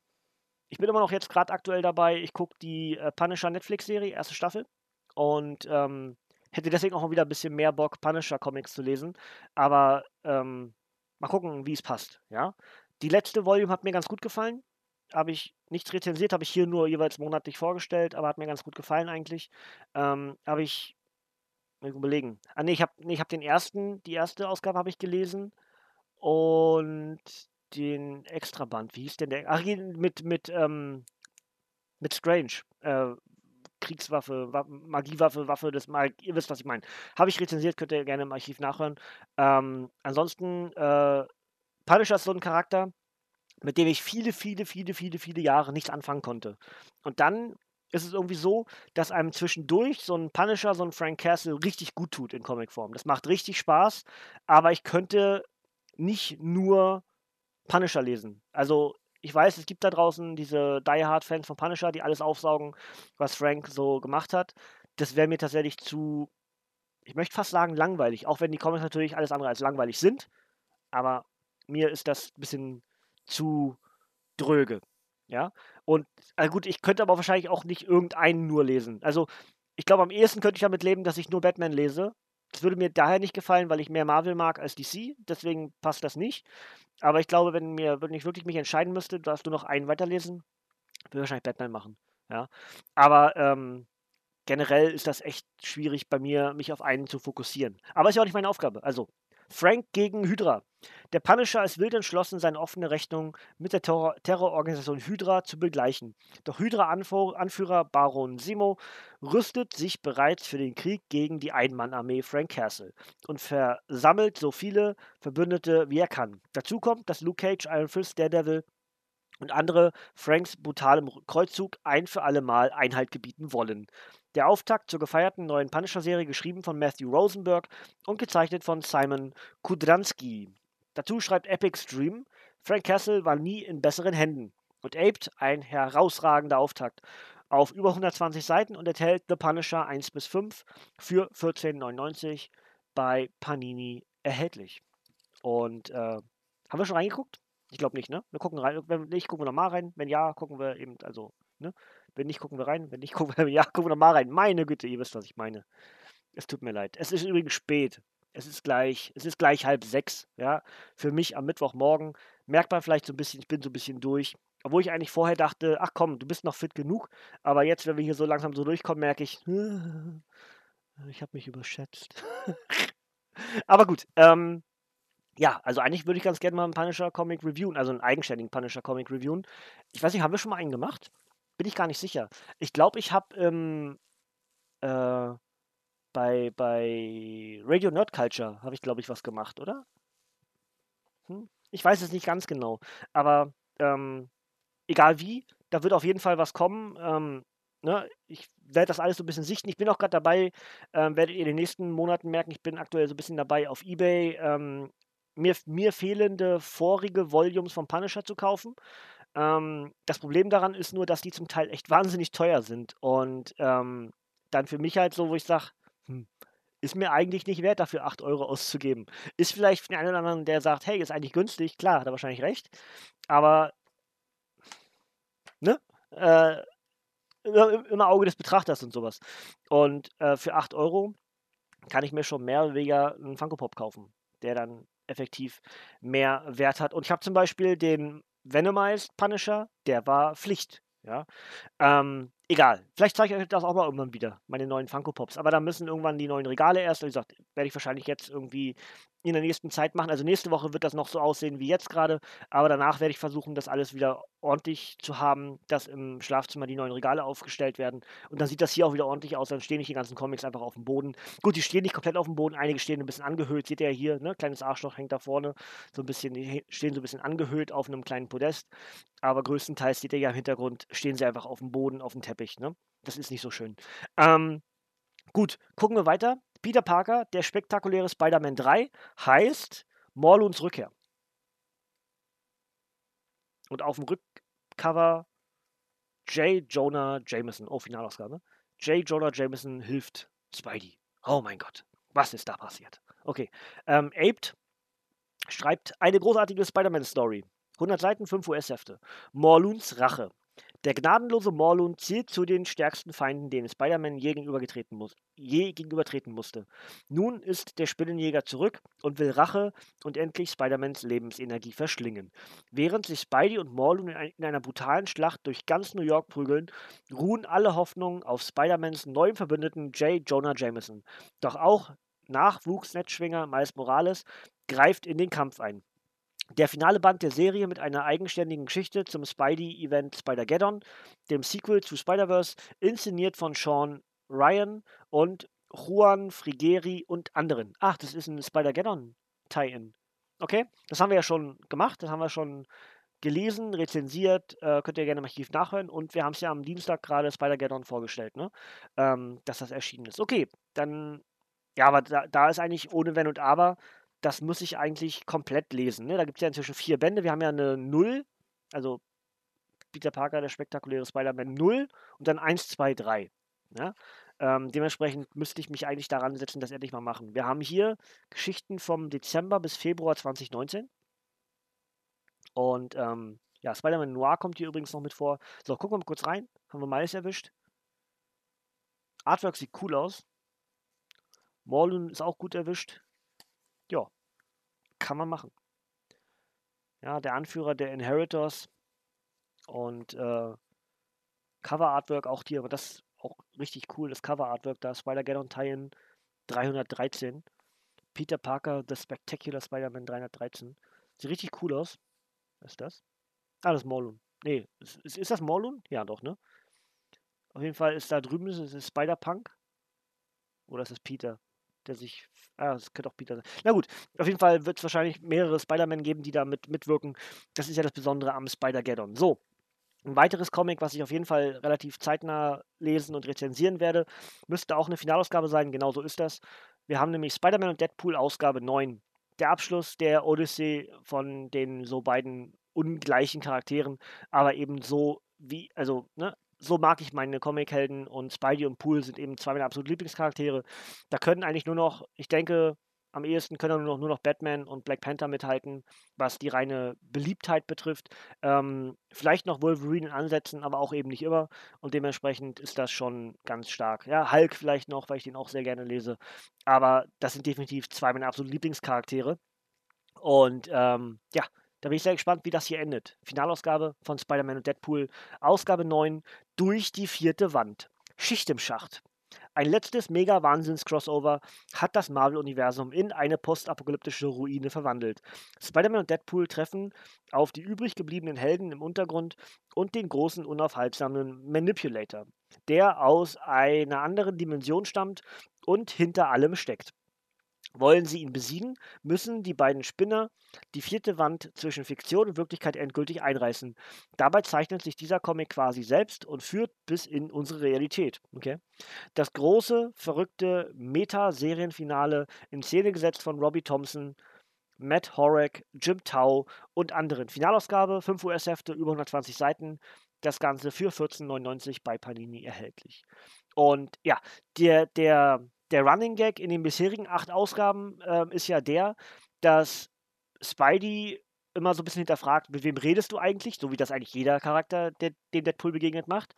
S1: Ich bin immer noch jetzt gerade aktuell dabei, ich gucke die äh, Punisher Netflix-Serie, erste Staffel. Und ähm, hätte deswegen auch wieder ein bisschen mehr Bock, Punisher-Comics zu lesen. Aber ähm, mal gucken, wie es passt. Ja? Die letzte Volume hat mir ganz gut gefallen habe ich nichts rezensiert, habe ich hier nur jeweils monatlich vorgestellt, aber hat mir ganz gut gefallen eigentlich. Ähm, habe ich überlegen. Ah nee, ich habe nee, hab den ersten, die erste Ausgabe habe ich gelesen und den Extraband. Wie hieß denn der? Ach, mit mit ähm, mit Strange. Äh, Kriegswaffe, Magiewaffe, Waffe des Mag ihr wisst, was ich meine. Habe ich rezensiert, könnt ihr gerne im Archiv nachhören. Ähm, ansonsten, äh, Punisher ist so ein Charakter, mit dem ich viele, viele, viele, viele, viele Jahre nichts anfangen konnte. Und dann ist es irgendwie so, dass einem zwischendurch so ein Punisher, so ein Frank Castle richtig gut tut in Comicform. Das macht richtig Spaß, aber ich könnte nicht nur Punisher lesen. Also ich weiß, es gibt da draußen diese Die Hard-Fans von Punisher, die alles aufsaugen, was Frank so gemacht hat. Das wäre mir tatsächlich zu, ich möchte fast sagen, langweilig. Auch wenn die Comics natürlich alles andere als langweilig sind. Aber mir ist das ein bisschen zu dröge. Ja. Und also gut, ich könnte aber wahrscheinlich auch nicht irgendeinen nur lesen. Also, ich glaube, am ehesten könnte ich damit leben, dass ich nur Batman lese. Das würde mir daher nicht gefallen, weil ich mehr Marvel mag als DC. Deswegen passt das nicht. Aber ich glaube, wenn mir, wenn ich wirklich mich entscheiden müsste, darfst du noch einen weiterlesen, würde ich wahrscheinlich Batman machen. Ja. Aber ähm, generell ist das echt schwierig bei mir, mich auf einen zu fokussieren. Aber ist ja auch nicht meine Aufgabe. Also, Frank gegen Hydra. Der Punisher ist wild entschlossen, seine offene Rechnung mit der Terror Terrororganisation Hydra zu begleichen. Doch Hydra-Anführer Baron Simo rüstet sich bereits für den Krieg gegen die Einmannarmee Frank Castle und versammelt so viele Verbündete wie er kann. Dazu kommt, dass Luke Cage, Iron Fist, Daredevil und andere Franks brutalem Kreuzzug ein für alle Mal Einhalt gebieten wollen. Der Auftakt zur gefeierten neuen Punisher-Serie, geschrieben von Matthew Rosenberg und gezeichnet von Simon Kudransky. Dazu schreibt Epic Stream, Frank Castle war nie in besseren Händen und aped ein herausragender Auftakt auf über 120 Seiten und enthält The Punisher 1 bis 5 für 14,99 bei Panini erhältlich. Und äh, haben wir schon reingeguckt? Ich glaube nicht, ne? Wir gucken rein. Wenn nicht, gucken wir nochmal rein. Wenn ja, gucken wir eben, also, ne? Wenn nicht, gucken wir rein. Wenn nicht, gucken wir, ja, gucken wir nochmal rein. Meine Güte, ihr wisst, was ich meine. Es tut mir leid. Es ist übrigens spät. Es ist gleich, es ist gleich halb sechs, ja. Für mich am Mittwochmorgen merkt man vielleicht so ein bisschen, ich bin so ein bisschen durch. Obwohl ich eigentlich vorher dachte, ach komm, du bist noch fit genug. Aber jetzt, wenn wir hier so langsam so durchkommen, merke ich, ich habe mich überschätzt. aber gut, ähm, ja, also eigentlich würde ich ganz gerne mal einen Punisher Comic reviewen, also einen eigenständigen Punisher Comic reviewen. Ich weiß nicht, haben wir schon mal einen gemacht? Bin ich gar nicht sicher. Ich glaube, ich habe ähm, äh, bei, bei Radio Nerd Culture habe ich, glaube ich, was gemacht, oder? Hm? Ich weiß es nicht ganz genau. Aber ähm, egal wie, da wird auf jeden Fall was kommen. Ähm, ne? Ich werde das alles so ein bisschen sichten. Ich bin auch gerade dabei, ähm, werdet ihr in den nächsten Monaten merken, ich bin aktuell so ein bisschen dabei, auf Ebay ähm, mir, mir fehlende vorige Volumes von Punisher zu kaufen. Ähm, das Problem daran ist nur, dass die zum Teil echt wahnsinnig teuer sind. Und ähm, dann für mich halt so, wo ich sage, hm, ist mir eigentlich nicht wert, dafür 8 Euro auszugeben. Ist vielleicht für den einen oder anderen, der sagt, hey, ist eigentlich günstig, klar, hat er wahrscheinlich recht. Aber, ne? Äh, immer Auge des Betrachters und sowas. Und äh, für 8 Euro kann ich mir schon mehr oder weniger einen Funko Pop kaufen, der dann effektiv mehr Wert hat. Und ich habe zum Beispiel den Venomized Punisher, der war Pflicht. Ja. Ähm, egal. Vielleicht zeige ich euch das auch mal irgendwann wieder, meine neuen Funko Pops. Aber da müssen irgendwann die neuen Regale erst. Wie gesagt, werde ich wahrscheinlich jetzt irgendwie in der nächsten Zeit machen. Also nächste Woche wird das noch so aussehen wie jetzt gerade. Aber danach werde ich versuchen, das alles wieder ordentlich zu haben, dass im Schlafzimmer die neuen Regale aufgestellt werden. Und dann sieht das hier auch wieder ordentlich aus. Dann stehen nicht die ganzen Comics einfach auf dem Boden. Gut, die stehen nicht komplett auf dem Boden. Einige stehen ein bisschen angehöhlt. Seht ihr ja hier, ne? Kleines Arschloch hängt da vorne. So ein bisschen, die stehen so ein bisschen angehöhlt auf einem kleinen Podest. Aber größtenteils seht ihr ja im Hintergrund, stehen sie einfach auf dem Boden, auf dem Teppich. Ne? Das ist nicht so schön. Ähm, gut, gucken wir weiter. Peter Parker, der spektakuläre Spider-Man 3, heißt Morluns Rückkehr. Und auf dem Rückcover J. Jonah Jameson. Oh, Finalausgabe. J. Jonah Jameson hilft Spidey. Oh mein Gott, was ist da passiert? Okay. Ähm, Aped schreibt eine großartige Spider-Man-Story. 100 Seiten, 5 US-Hefte. Morluns Rache. Der gnadenlose Morlun zielt zu den stärksten Feinden, denen Spider-Man je, muss, je musste. Nun ist der Spinnenjäger zurück und will Rache und endlich Spider-Mans Lebensenergie verschlingen. Während sich Spidey und Morlun in, in einer brutalen Schlacht durch ganz New York prügeln, ruhen alle Hoffnungen auf Spider-Mans neuen Verbündeten J. Jonah Jameson. Doch auch Nachwuchsnetzschwinger Miles Morales greift in den Kampf ein. Der finale Band der Serie mit einer eigenständigen Geschichte zum Spidey-Event Spider-Geddon, dem Sequel zu Spider-Verse, inszeniert von Sean Ryan und Juan Frigeri und anderen. Ach, das ist ein Spider-Geddon-Tie-In. Okay, das haben wir ja schon gemacht, das haben wir schon gelesen, rezensiert, äh, könnt ihr gerne im Archiv nachhören. Und wir haben es ja am Dienstag gerade Spider-Geddon vorgestellt, ne? Ähm, dass das erschienen ist. Okay, dann, ja, aber da, da ist eigentlich ohne Wenn und Aber das muss ich eigentlich komplett lesen. Ne? Da gibt es ja inzwischen vier Bände. Wir haben ja eine Null, also Peter Parker, der spektakuläre Spider-Man 0 und dann 1, 2, 3. Ja? Ähm, dementsprechend müsste ich mich eigentlich daran setzen, das endlich mal machen. Wir haben hier Geschichten vom Dezember bis Februar 2019. Und ähm, ja, Spider-Man Noir kommt hier übrigens noch mit vor. So, gucken wir mal kurz rein. Haben wir Miles erwischt. Artwork sieht cool aus. Morlun ist auch gut erwischt. Ja, kann man machen. Ja, der Anführer der Inheritors und äh, Cover Artwork auch hier, aber das auch richtig cool, das Cover Artwork da, Spider-Geddon Tie-In 313. Peter Parker, The Spectacular Spider-Man 313. Sieht richtig cool aus. Was ist das? Ah, das ist Morlun. Nee, ist, ist, ist das Morlun? Ja, doch, ne? Auf jeden Fall ist da drüben ist, ist Spider-Punk. Oder ist es Peter? Der sich. Ah, das könnte auch Peter sein. Na gut, auf jeden Fall wird es wahrscheinlich mehrere Spider-Man geben, die da mit, mitwirken. Das ist ja das Besondere am Spider-Geddon. So. Ein weiteres Comic, was ich auf jeden Fall relativ zeitnah lesen und rezensieren werde, müsste auch eine Finalausgabe sein. Genau so ist das. Wir haben nämlich Spider-Man und Deadpool Ausgabe 9. Der Abschluss der Odyssey von den so beiden ungleichen Charakteren, aber eben so wie, also, ne, so mag ich meine Comichelden und Spidey und Pool sind eben zwei meiner absoluten Lieblingscharaktere. Da können eigentlich nur noch, ich denke, am ehesten können nur noch, nur noch Batman und Black Panther mithalten, was die reine Beliebtheit betrifft. Ähm, vielleicht noch Wolverine in Ansätzen, aber auch eben nicht immer. Und dementsprechend ist das schon ganz stark. Ja, Hulk vielleicht noch, weil ich den auch sehr gerne lese. Aber das sind definitiv zwei meiner absoluten Lieblingscharaktere. Und ähm, ja, da bin ich sehr gespannt, wie das hier endet. Finalausgabe von Spider-Man und Deadpool, Ausgabe 9, durch die vierte Wand. Schicht im Schacht. Ein letztes Mega-Wahnsinns-Crossover hat das Marvel-Universum in eine postapokalyptische Ruine verwandelt. Spider-Man und Deadpool treffen auf die übrig gebliebenen Helden im Untergrund und den großen, unaufhaltsamen Manipulator, der aus einer anderen Dimension stammt und hinter allem steckt. Wollen sie ihn besiegen, müssen die beiden Spinner die vierte Wand zwischen Fiktion und Wirklichkeit endgültig einreißen. Dabei zeichnet sich dieser Comic quasi selbst und führt bis in unsere Realität. Okay? Das große, verrückte Meta-Serienfinale in Szene gesetzt von Robbie Thompson, Matt Horak, Jim Tau und anderen. Finalausgabe, 5 US-Hefte, über 120 Seiten. Das Ganze für 14,99 bei Panini erhältlich. Und ja, der, der der Running Gag in den bisherigen acht Ausgaben äh, ist ja der, dass Spidey immer so ein bisschen hinterfragt, mit wem redest du eigentlich, so wie das eigentlich jeder Charakter, der dem Deadpool begegnet, macht.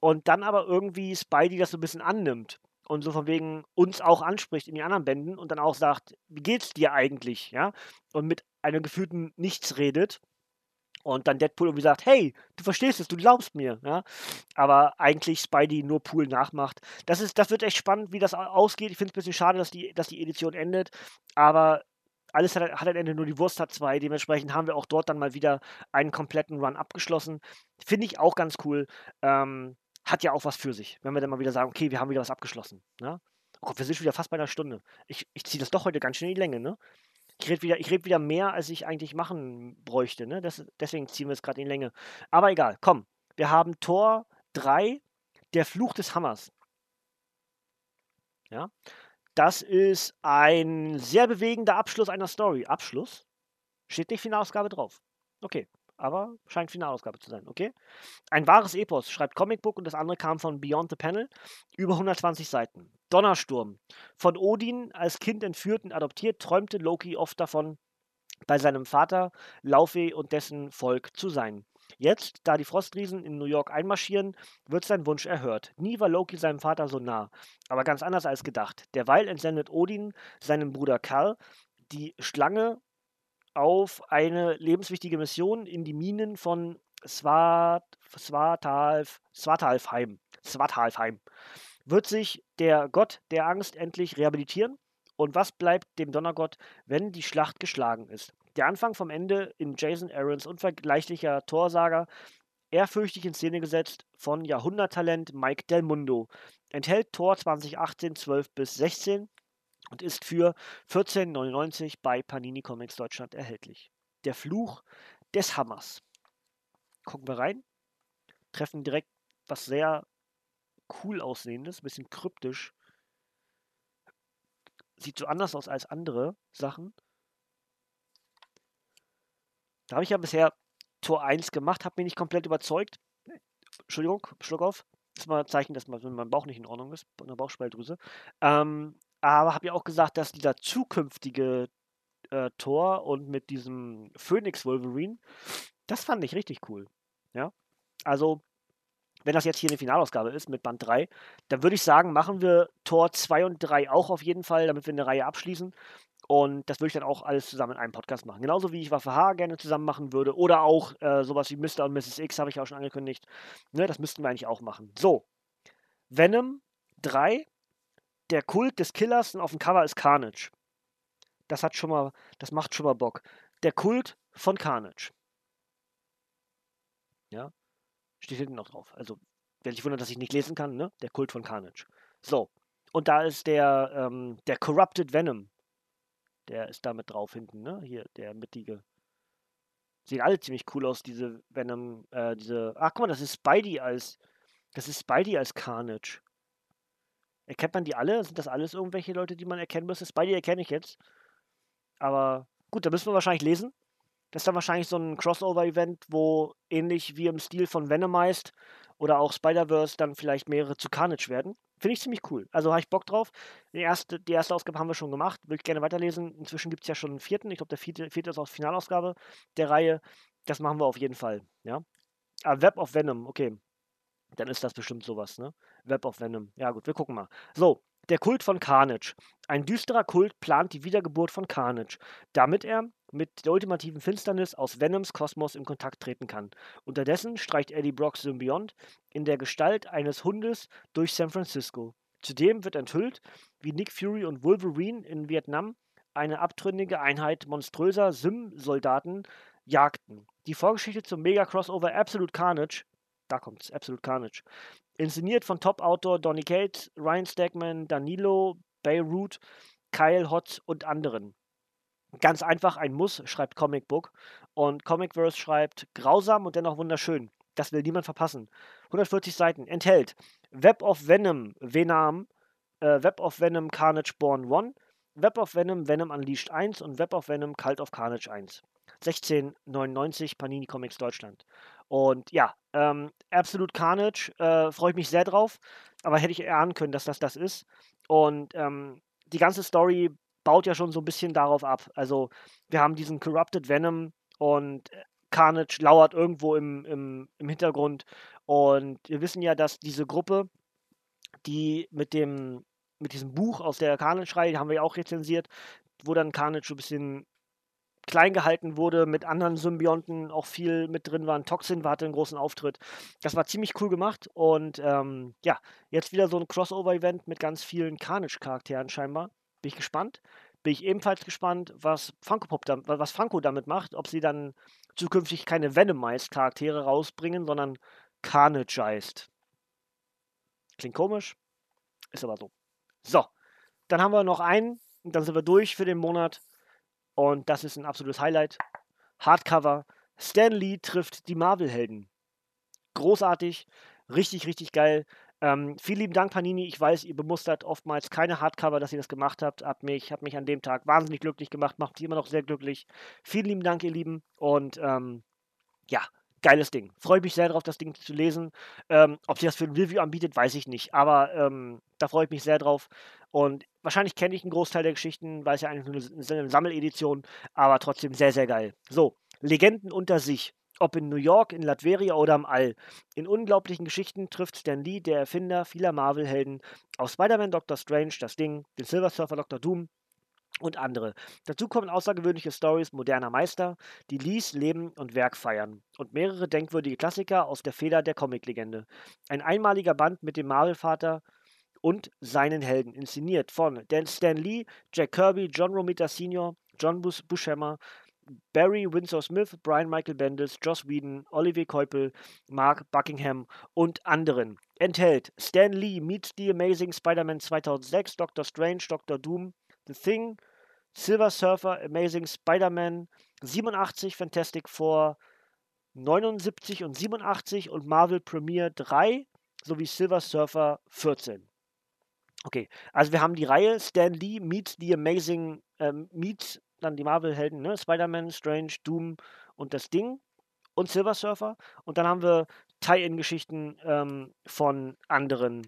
S1: Und dann aber irgendwie Spidey das so ein bisschen annimmt und so von wegen uns auch anspricht in die anderen Bänden und dann auch sagt, wie geht's dir eigentlich, ja? Und mit einer gefühlten Nichts redet. Und dann Deadpool irgendwie sagt, hey, du verstehst es, du glaubst mir, ja. Aber eigentlich Spidey nur Pool nachmacht. Das ist, das wird echt spannend, wie das ausgeht. Ich finde es ein bisschen schade, dass die, dass die Edition endet. Aber alles hat, hat am Ende nur die Wurst hat zwei. Dementsprechend haben wir auch dort dann mal wieder einen kompletten Run abgeschlossen. Finde ich auch ganz cool. Ähm, hat ja auch was für sich, wenn wir dann mal wieder sagen, okay, wir haben wieder was abgeschlossen. Ne? Oh Gott, wir sind schon wieder fast bei einer Stunde. Ich, ich ziehe das doch heute ganz schön in die Länge, ne? Ich rede wieder, red wieder mehr, als ich eigentlich machen bräuchte, ne? Das, deswegen ziehen wir es gerade in Länge. Aber egal, komm. Wir haben Tor 3, der Fluch des Hammers. Ja. Das ist ein sehr bewegender Abschluss einer Story. Abschluss? Steht nicht Finalausgabe drauf. Okay, aber scheint Finalausgabe zu sein, okay? Ein wahres Epos, schreibt Comicbook und das andere kam von Beyond the Panel, über 120 Seiten. Donnersturm. Von Odin als Kind entführt und adoptiert, träumte Loki oft davon, bei seinem Vater Laufey und dessen Volk zu sein. Jetzt, da die Frostriesen in New York einmarschieren, wird sein Wunsch erhört. Nie war Loki seinem Vater so nah, aber ganz anders als gedacht. Derweil entsendet Odin seinem Bruder Karl die Schlange auf eine lebenswichtige Mission in die Minen von Swat, Swatalf, Swatalfheim. Swatalfheim. Wird sich der Gott der Angst endlich rehabilitieren? Und was bleibt dem Donnergott, wenn die Schlacht geschlagen ist? Der Anfang vom Ende in Jason Aarons unvergleichlicher Torsaga, ehrfürchtig in Szene gesetzt von Jahrhunderttalent Mike Del Mundo, enthält Tor 2018 12 bis 16 und ist für 14,99 bei Panini Comics Deutschland erhältlich. Der Fluch des Hammers. Gucken wir rein. Treffen direkt was sehr cool aussehendes, bisschen kryptisch. Sieht so anders aus als andere Sachen. Da habe ich ja bisher Tor 1 gemacht, habe mich nicht komplett überzeugt. Entschuldigung, Schluck auf. Das ist mal ein Zeichen, dass mein Bauch nicht in Ordnung ist, eine Bauchspeicheldrüse. Ähm, aber habe ja auch gesagt, dass dieser zukünftige äh, Tor und mit diesem Phoenix Wolverine, das fand ich richtig cool. Ja. Also, wenn das jetzt hier eine Finalausgabe ist mit Band 3, dann würde ich sagen, machen wir Tor 2 und 3 auch auf jeden Fall, damit wir eine Reihe abschließen. Und das würde ich dann auch alles zusammen in einem Podcast machen. Genauso wie ich Waffe H gerne zusammen machen würde. Oder auch äh, sowas wie Mr. und Mrs. X habe ich auch schon angekündigt. Ne, das müssten wir eigentlich auch machen. So. Venom 3 der Kult des Killers und auf dem Cover ist Carnage. Das hat schon mal, das macht schon mal Bock. Der Kult von Carnage. Ja, steht hinten noch drauf. Also, wer sich wundert, dass ich nicht lesen kann, ne? Der Kult von Carnage. So. Und da ist der, ähm, der Corrupted Venom. Der ist da mit drauf hinten, ne? Hier, der mittige. Sehen alle ziemlich cool aus, diese Venom, äh, diese. Ach, guck mal, das ist Spidey als. Das ist Spidey als Carnage. Erkennt man die alle? Sind das alles irgendwelche Leute, die man erkennen müsste? Spidey erkenne ich jetzt. Aber gut, da müssen wir wahrscheinlich lesen. Das ist dann wahrscheinlich so ein Crossover-Event, wo ähnlich wie im Stil von Venomized oder auch Spider-Verse dann vielleicht mehrere zu Carnage werden. Finde ich ziemlich cool. Also habe ich Bock drauf. Die erste, die erste Ausgabe haben wir schon gemacht. Will ich gerne weiterlesen. Inzwischen gibt es ja schon einen vierten. Ich glaube, der vierte, vierte ist auch Finalausgabe der Reihe. Das machen wir auf jeden Fall. Ja. Ah, Web of Venom, okay. Dann ist das bestimmt sowas, ne? Web of Venom. Ja, gut, wir gucken mal. So, der Kult von Carnage. Ein düsterer Kult plant die Wiedergeburt von Carnage, damit er mit der ultimativen Finsternis aus Venoms Kosmos in Kontakt treten kann. Unterdessen streicht Eddie Brocks Symbiont in der Gestalt eines Hundes durch San Francisco. Zudem wird enthüllt, wie Nick Fury und Wolverine in Vietnam eine abtrünnige Einheit monströser Sim-Soldaten jagten. Die Vorgeschichte zum Mega-Crossover Absolute Carnage da kommt es, Absolute Carnage. Inszeniert von Top-Autor Donny Cates, Ryan Stegman, Danilo, Beirut, Kyle Hotz und anderen. Ganz einfach ein Muss, schreibt Comic Book. Und Comicverse schreibt grausam und dennoch wunderschön. Das will niemand verpassen. 140 Seiten. Enthält Web of Venom, Venom, äh, Web of Venom Carnage Born 1, Web of Venom Venom Unleashed 1 und Web of Venom Cult of Carnage 1. 1699 Panini Comics Deutschland. Und ja, ähm, Absolute Carnage, äh, freue ich mich sehr drauf, aber hätte ich erahnen können, dass das das ist. Und ähm, die ganze Story baut ja schon so ein bisschen darauf ab. Also wir haben diesen Corrupted Venom und äh, Carnage lauert irgendwo im, im, im Hintergrund. Und wir wissen ja, dass diese Gruppe, die mit dem mit diesem Buch aus der Carnage-Reihe, haben wir ja auch rezensiert, wo dann Carnage so ein bisschen klein gehalten wurde, mit anderen Symbionten auch viel mit drin waren. Toxin hatte einen großen Auftritt. Das war ziemlich cool gemacht und ähm, ja, jetzt wieder so ein Crossover-Event mit ganz vielen Carnage-Charakteren scheinbar. Bin ich gespannt. Bin ich ebenfalls gespannt, was Funko, Pop da, was Funko damit macht, ob sie dann zukünftig keine Venomized-Charaktere rausbringen, sondern Carnagized. Klingt komisch, ist aber so. So, dann haben wir noch einen und dann sind wir durch für den Monat. Und das ist ein absolutes Highlight. Hardcover. Stan Lee trifft die Marvel-Helden. Großartig, richtig, richtig geil. Ähm, vielen lieben Dank, Panini. Ich weiß, ihr bemustert oftmals keine Hardcover, dass ihr das gemacht habt. Hat mich, hat mich an dem Tag wahnsinnig glücklich gemacht, macht mich immer noch sehr glücklich. Vielen lieben Dank, ihr Lieben. Und ähm, ja, geiles Ding. Freue mich sehr darauf, das Ding zu lesen. Ähm, ob sie das für ein Review anbietet, weiß ich nicht. Aber ähm, da freue ich mich sehr drauf. Und wahrscheinlich kenne ich einen Großteil der Geschichten, weil es ja eigentlich nur eine, eine Sammeledition, aber trotzdem sehr, sehr geil. So, Legenden unter sich. Ob in New York, in Latveria oder am All. In unglaublichen Geschichten trifft Stan Lee, der Erfinder vieler Marvel-Helden, aus Spider-Man, Doctor Strange, das Ding, den Silver Surfer, Dr. Doom, und andere. Dazu kommen außergewöhnliche Stories moderner Meister, die Lees Leben und Werk feiern und mehrere denkwürdige Klassiker aus der Feder der Comiclegende. Ein einmaliger Band mit dem Marvel-Vater und seinen Helden, inszeniert von Dan Stan Lee, Jack Kirby, John Romita Sr., John Bus Buscema, Barry Windsor Smith, Brian Michael Bendis, Joss Whedon, Olivier Keupel, Mark Buckingham und anderen. Enthält Stan Lee meets the Amazing Spider-Man 2006, Doctor Strange, Doctor Doom, The Thing, Silver Surfer, Amazing Spider-Man 87, Fantastic Four 79 und 87 und Marvel Premiere 3 sowie Silver Surfer 14. Okay, also wir haben die Reihe Stan Lee meets The Amazing, ähm, meets dann die Marvel-Helden, ne? Spider-Man, Strange, Doom und das Ding und Silver Surfer. Und dann haben wir Tie-In-Geschichten ähm, von anderen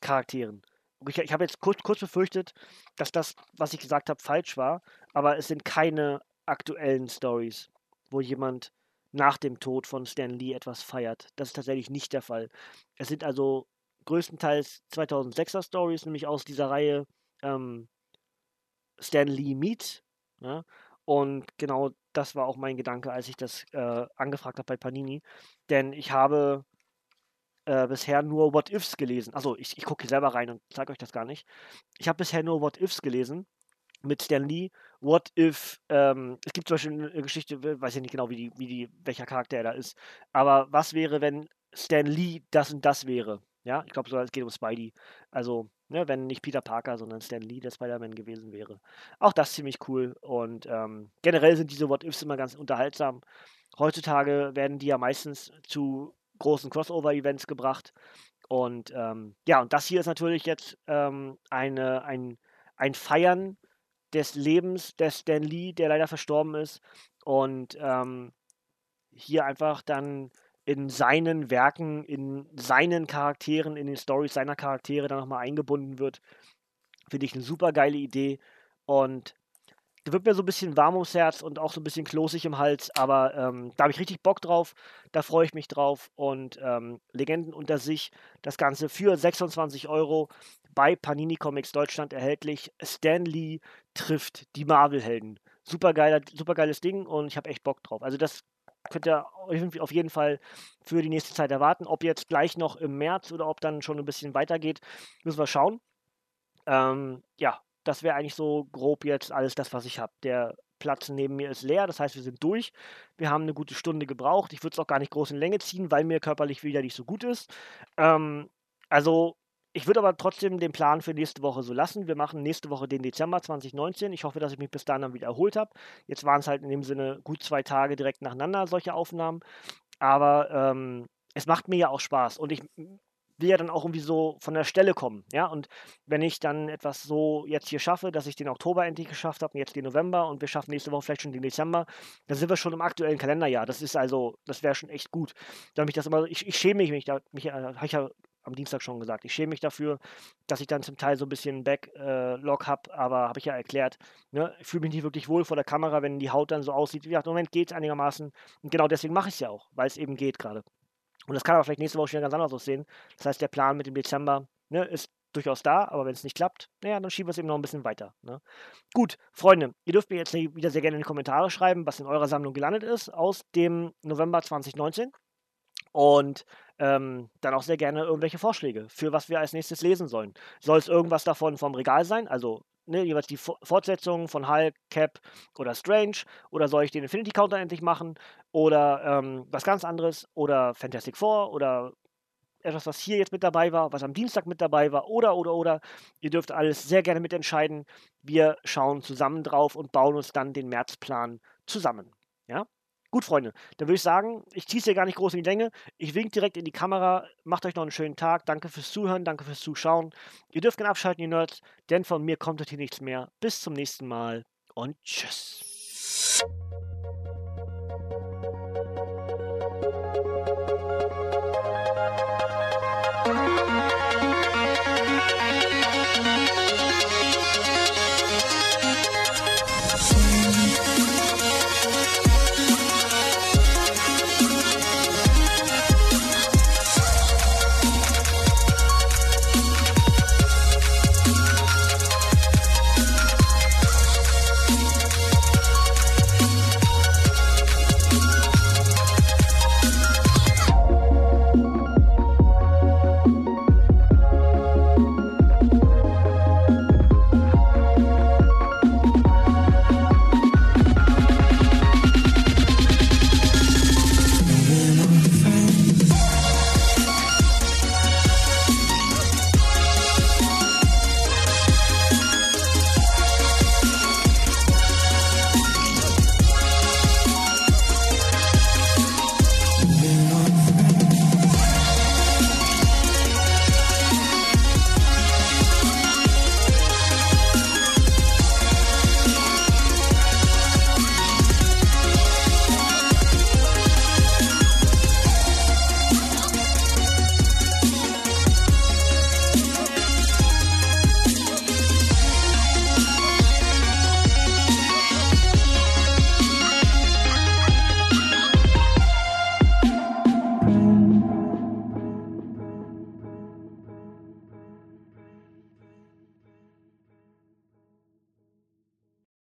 S1: Charakteren ich, ich habe jetzt kurz, kurz befürchtet, dass das, was ich gesagt habe, falsch war, aber es sind keine aktuellen Stories, wo jemand nach dem Tod von Stan Lee etwas feiert. Das ist tatsächlich nicht der Fall. Es sind also größtenteils 2006er Stories, nämlich aus dieser Reihe ähm, Stan Lee Meet. Ja? Und genau das war auch mein Gedanke, als ich das äh, angefragt habe bei Panini. Denn ich habe äh, bisher nur What Ifs gelesen. Also ich, ich gucke hier selber rein und zeige euch das gar nicht. Ich habe bisher nur What Ifs gelesen mit Stan Lee. What if, ähm, es gibt zum Beispiel eine Geschichte, weiß ich nicht genau, wie die, wie die, welcher Charakter er da ist. Aber was wäre, wenn Stan Lee das und das wäre? Ja, ich glaube, es geht um Spidey. Also, ne, wenn nicht Peter Parker, sondern Stan Lee der Spider-Man gewesen wäre. Auch das ziemlich cool. Und ähm, generell sind diese What-Ifs immer ganz unterhaltsam. Heutzutage werden die ja meistens zu großen Crossover-Events gebracht. Und ähm, ja, und das hier ist natürlich jetzt ähm, eine, ein, ein Feiern des Lebens des Stan Lee, der leider verstorben ist. Und ähm, hier einfach dann in seinen Werken, in seinen Charakteren, in den Stories seiner Charaktere dann nochmal eingebunden wird. Finde ich eine super geile Idee. Und wird mir so ein bisschen warm ums Herz und auch so ein bisschen klosig im Hals, aber ähm, da habe ich richtig Bock drauf, da freue ich mich drauf und ähm, Legenden unter sich, das Ganze für 26 Euro bei Panini Comics Deutschland erhältlich. Stan Lee trifft die Marvel-Helden. Super, geiles Ding und ich habe echt Bock drauf. Also das könnt ihr auf jeden Fall für die nächste Zeit erwarten. Ob jetzt gleich noch im März oder ob dann schon ein bisschen weitergeht, müssen wir schauen. Ähm, ja, das wäre eigentlich so grob jetzt alles das, was ich habe. Der Platz neben mir ist leer, das heißt, wir sind durch. Wir haben eine gute Stunde gebraucht. Ich würde es auch gar nicht groß in Länge ziehen, weil mir körperlich wieder nicht so gut ist. Ähm, also, ich würde aber trotzdem den Plan für nächste Woche so lassen. Wir machen nächste Woche den Dezember 2019. Ich hoffe, dass ich mich bis dahin dann wieder erholt habe. Jetzt waren es halt in dem Sinne gut zwei Tage direkt nacheinander solche Aufnahmen. Aber ähm, es macht mir ja auch Spaß. Und ich will ja dann auch irgendwie so von der Stelle kommen, ja. Und wenn ich dann etwas so jetzt hier schaffe, dass ich den Oktober endlich geschafft habe jetzt den November und wir schaffen nächste Woche vielleicht schon den Dezember, dann sind wir schon im aktuellen Kalenderjahr. Das ist also, das wäre schon echt gut. Damit ich das immer, ich, ich schäme mich, da, mich, äh, habe ich ja am Dienstag schon gesagt. Ich schäme mich dafür, dass ich dann zum Teil so ein bisschen Backlog äh, habe, aber habe ich ja erklärt. Ne? Ich fühle mich nicht wirklich wohl vor der Kamera, wenn die Haut dann so aussieht. Wie gesagt, im Moment geht es einigermaßen. Und genau deswegen mache ich es ja auch, weil es eben geht gerade. Und das kann aber vielleicht nächste Woche schon ganz anders aussehen. Das heißt, der Plan mit dem Dezember ne, ist durchaus da, aber wenn es nicht klappt, naja, dann schieben wir es eben noch ein bisschen weiter. Ne? Gut, Freunde, ihr dürft mir jetzt wieder sehr gerne in die Kommentare schreiben, was in eurer Sammlung gelandet ist aus dem November 2019. Und ähm, dann auch sehr gerne irgendwelche Vorschläge, für was wir als nächstes lesen sollen. Soll es irgendwas davon vom Regal sein? Also ne, jeweils die Fortsetzung von Hulk, Cap oder Strange? Oder soll ich den Infinity Counter endlich machen? Oder ähm, was ganz anderes? Oder Fantastic Four? Oder etwas, was hier jetzt mit dabei war, was am Dienstag mit dabei war? Oder, oder, oder. Ihr dürft alles sehr gerne mitentscheiden. Wir schauen zusammen drauf und bauen uns dann den Märzplan zusammen. Ja? Gut, Freunde, dann würde ich sagen, ich ziehe es hier gar nicht groß in die Länge. Ich wink direkt in die Kamera. Macht euch noch einen schönen Tag. Danke fürs Zuhören, danke fürs Zuschauen. Ihr dürft gerne abschalten, ihr Nerds, denn von mir kommt hier nichts mehr. Bis zum nächsten Mal und tschüss.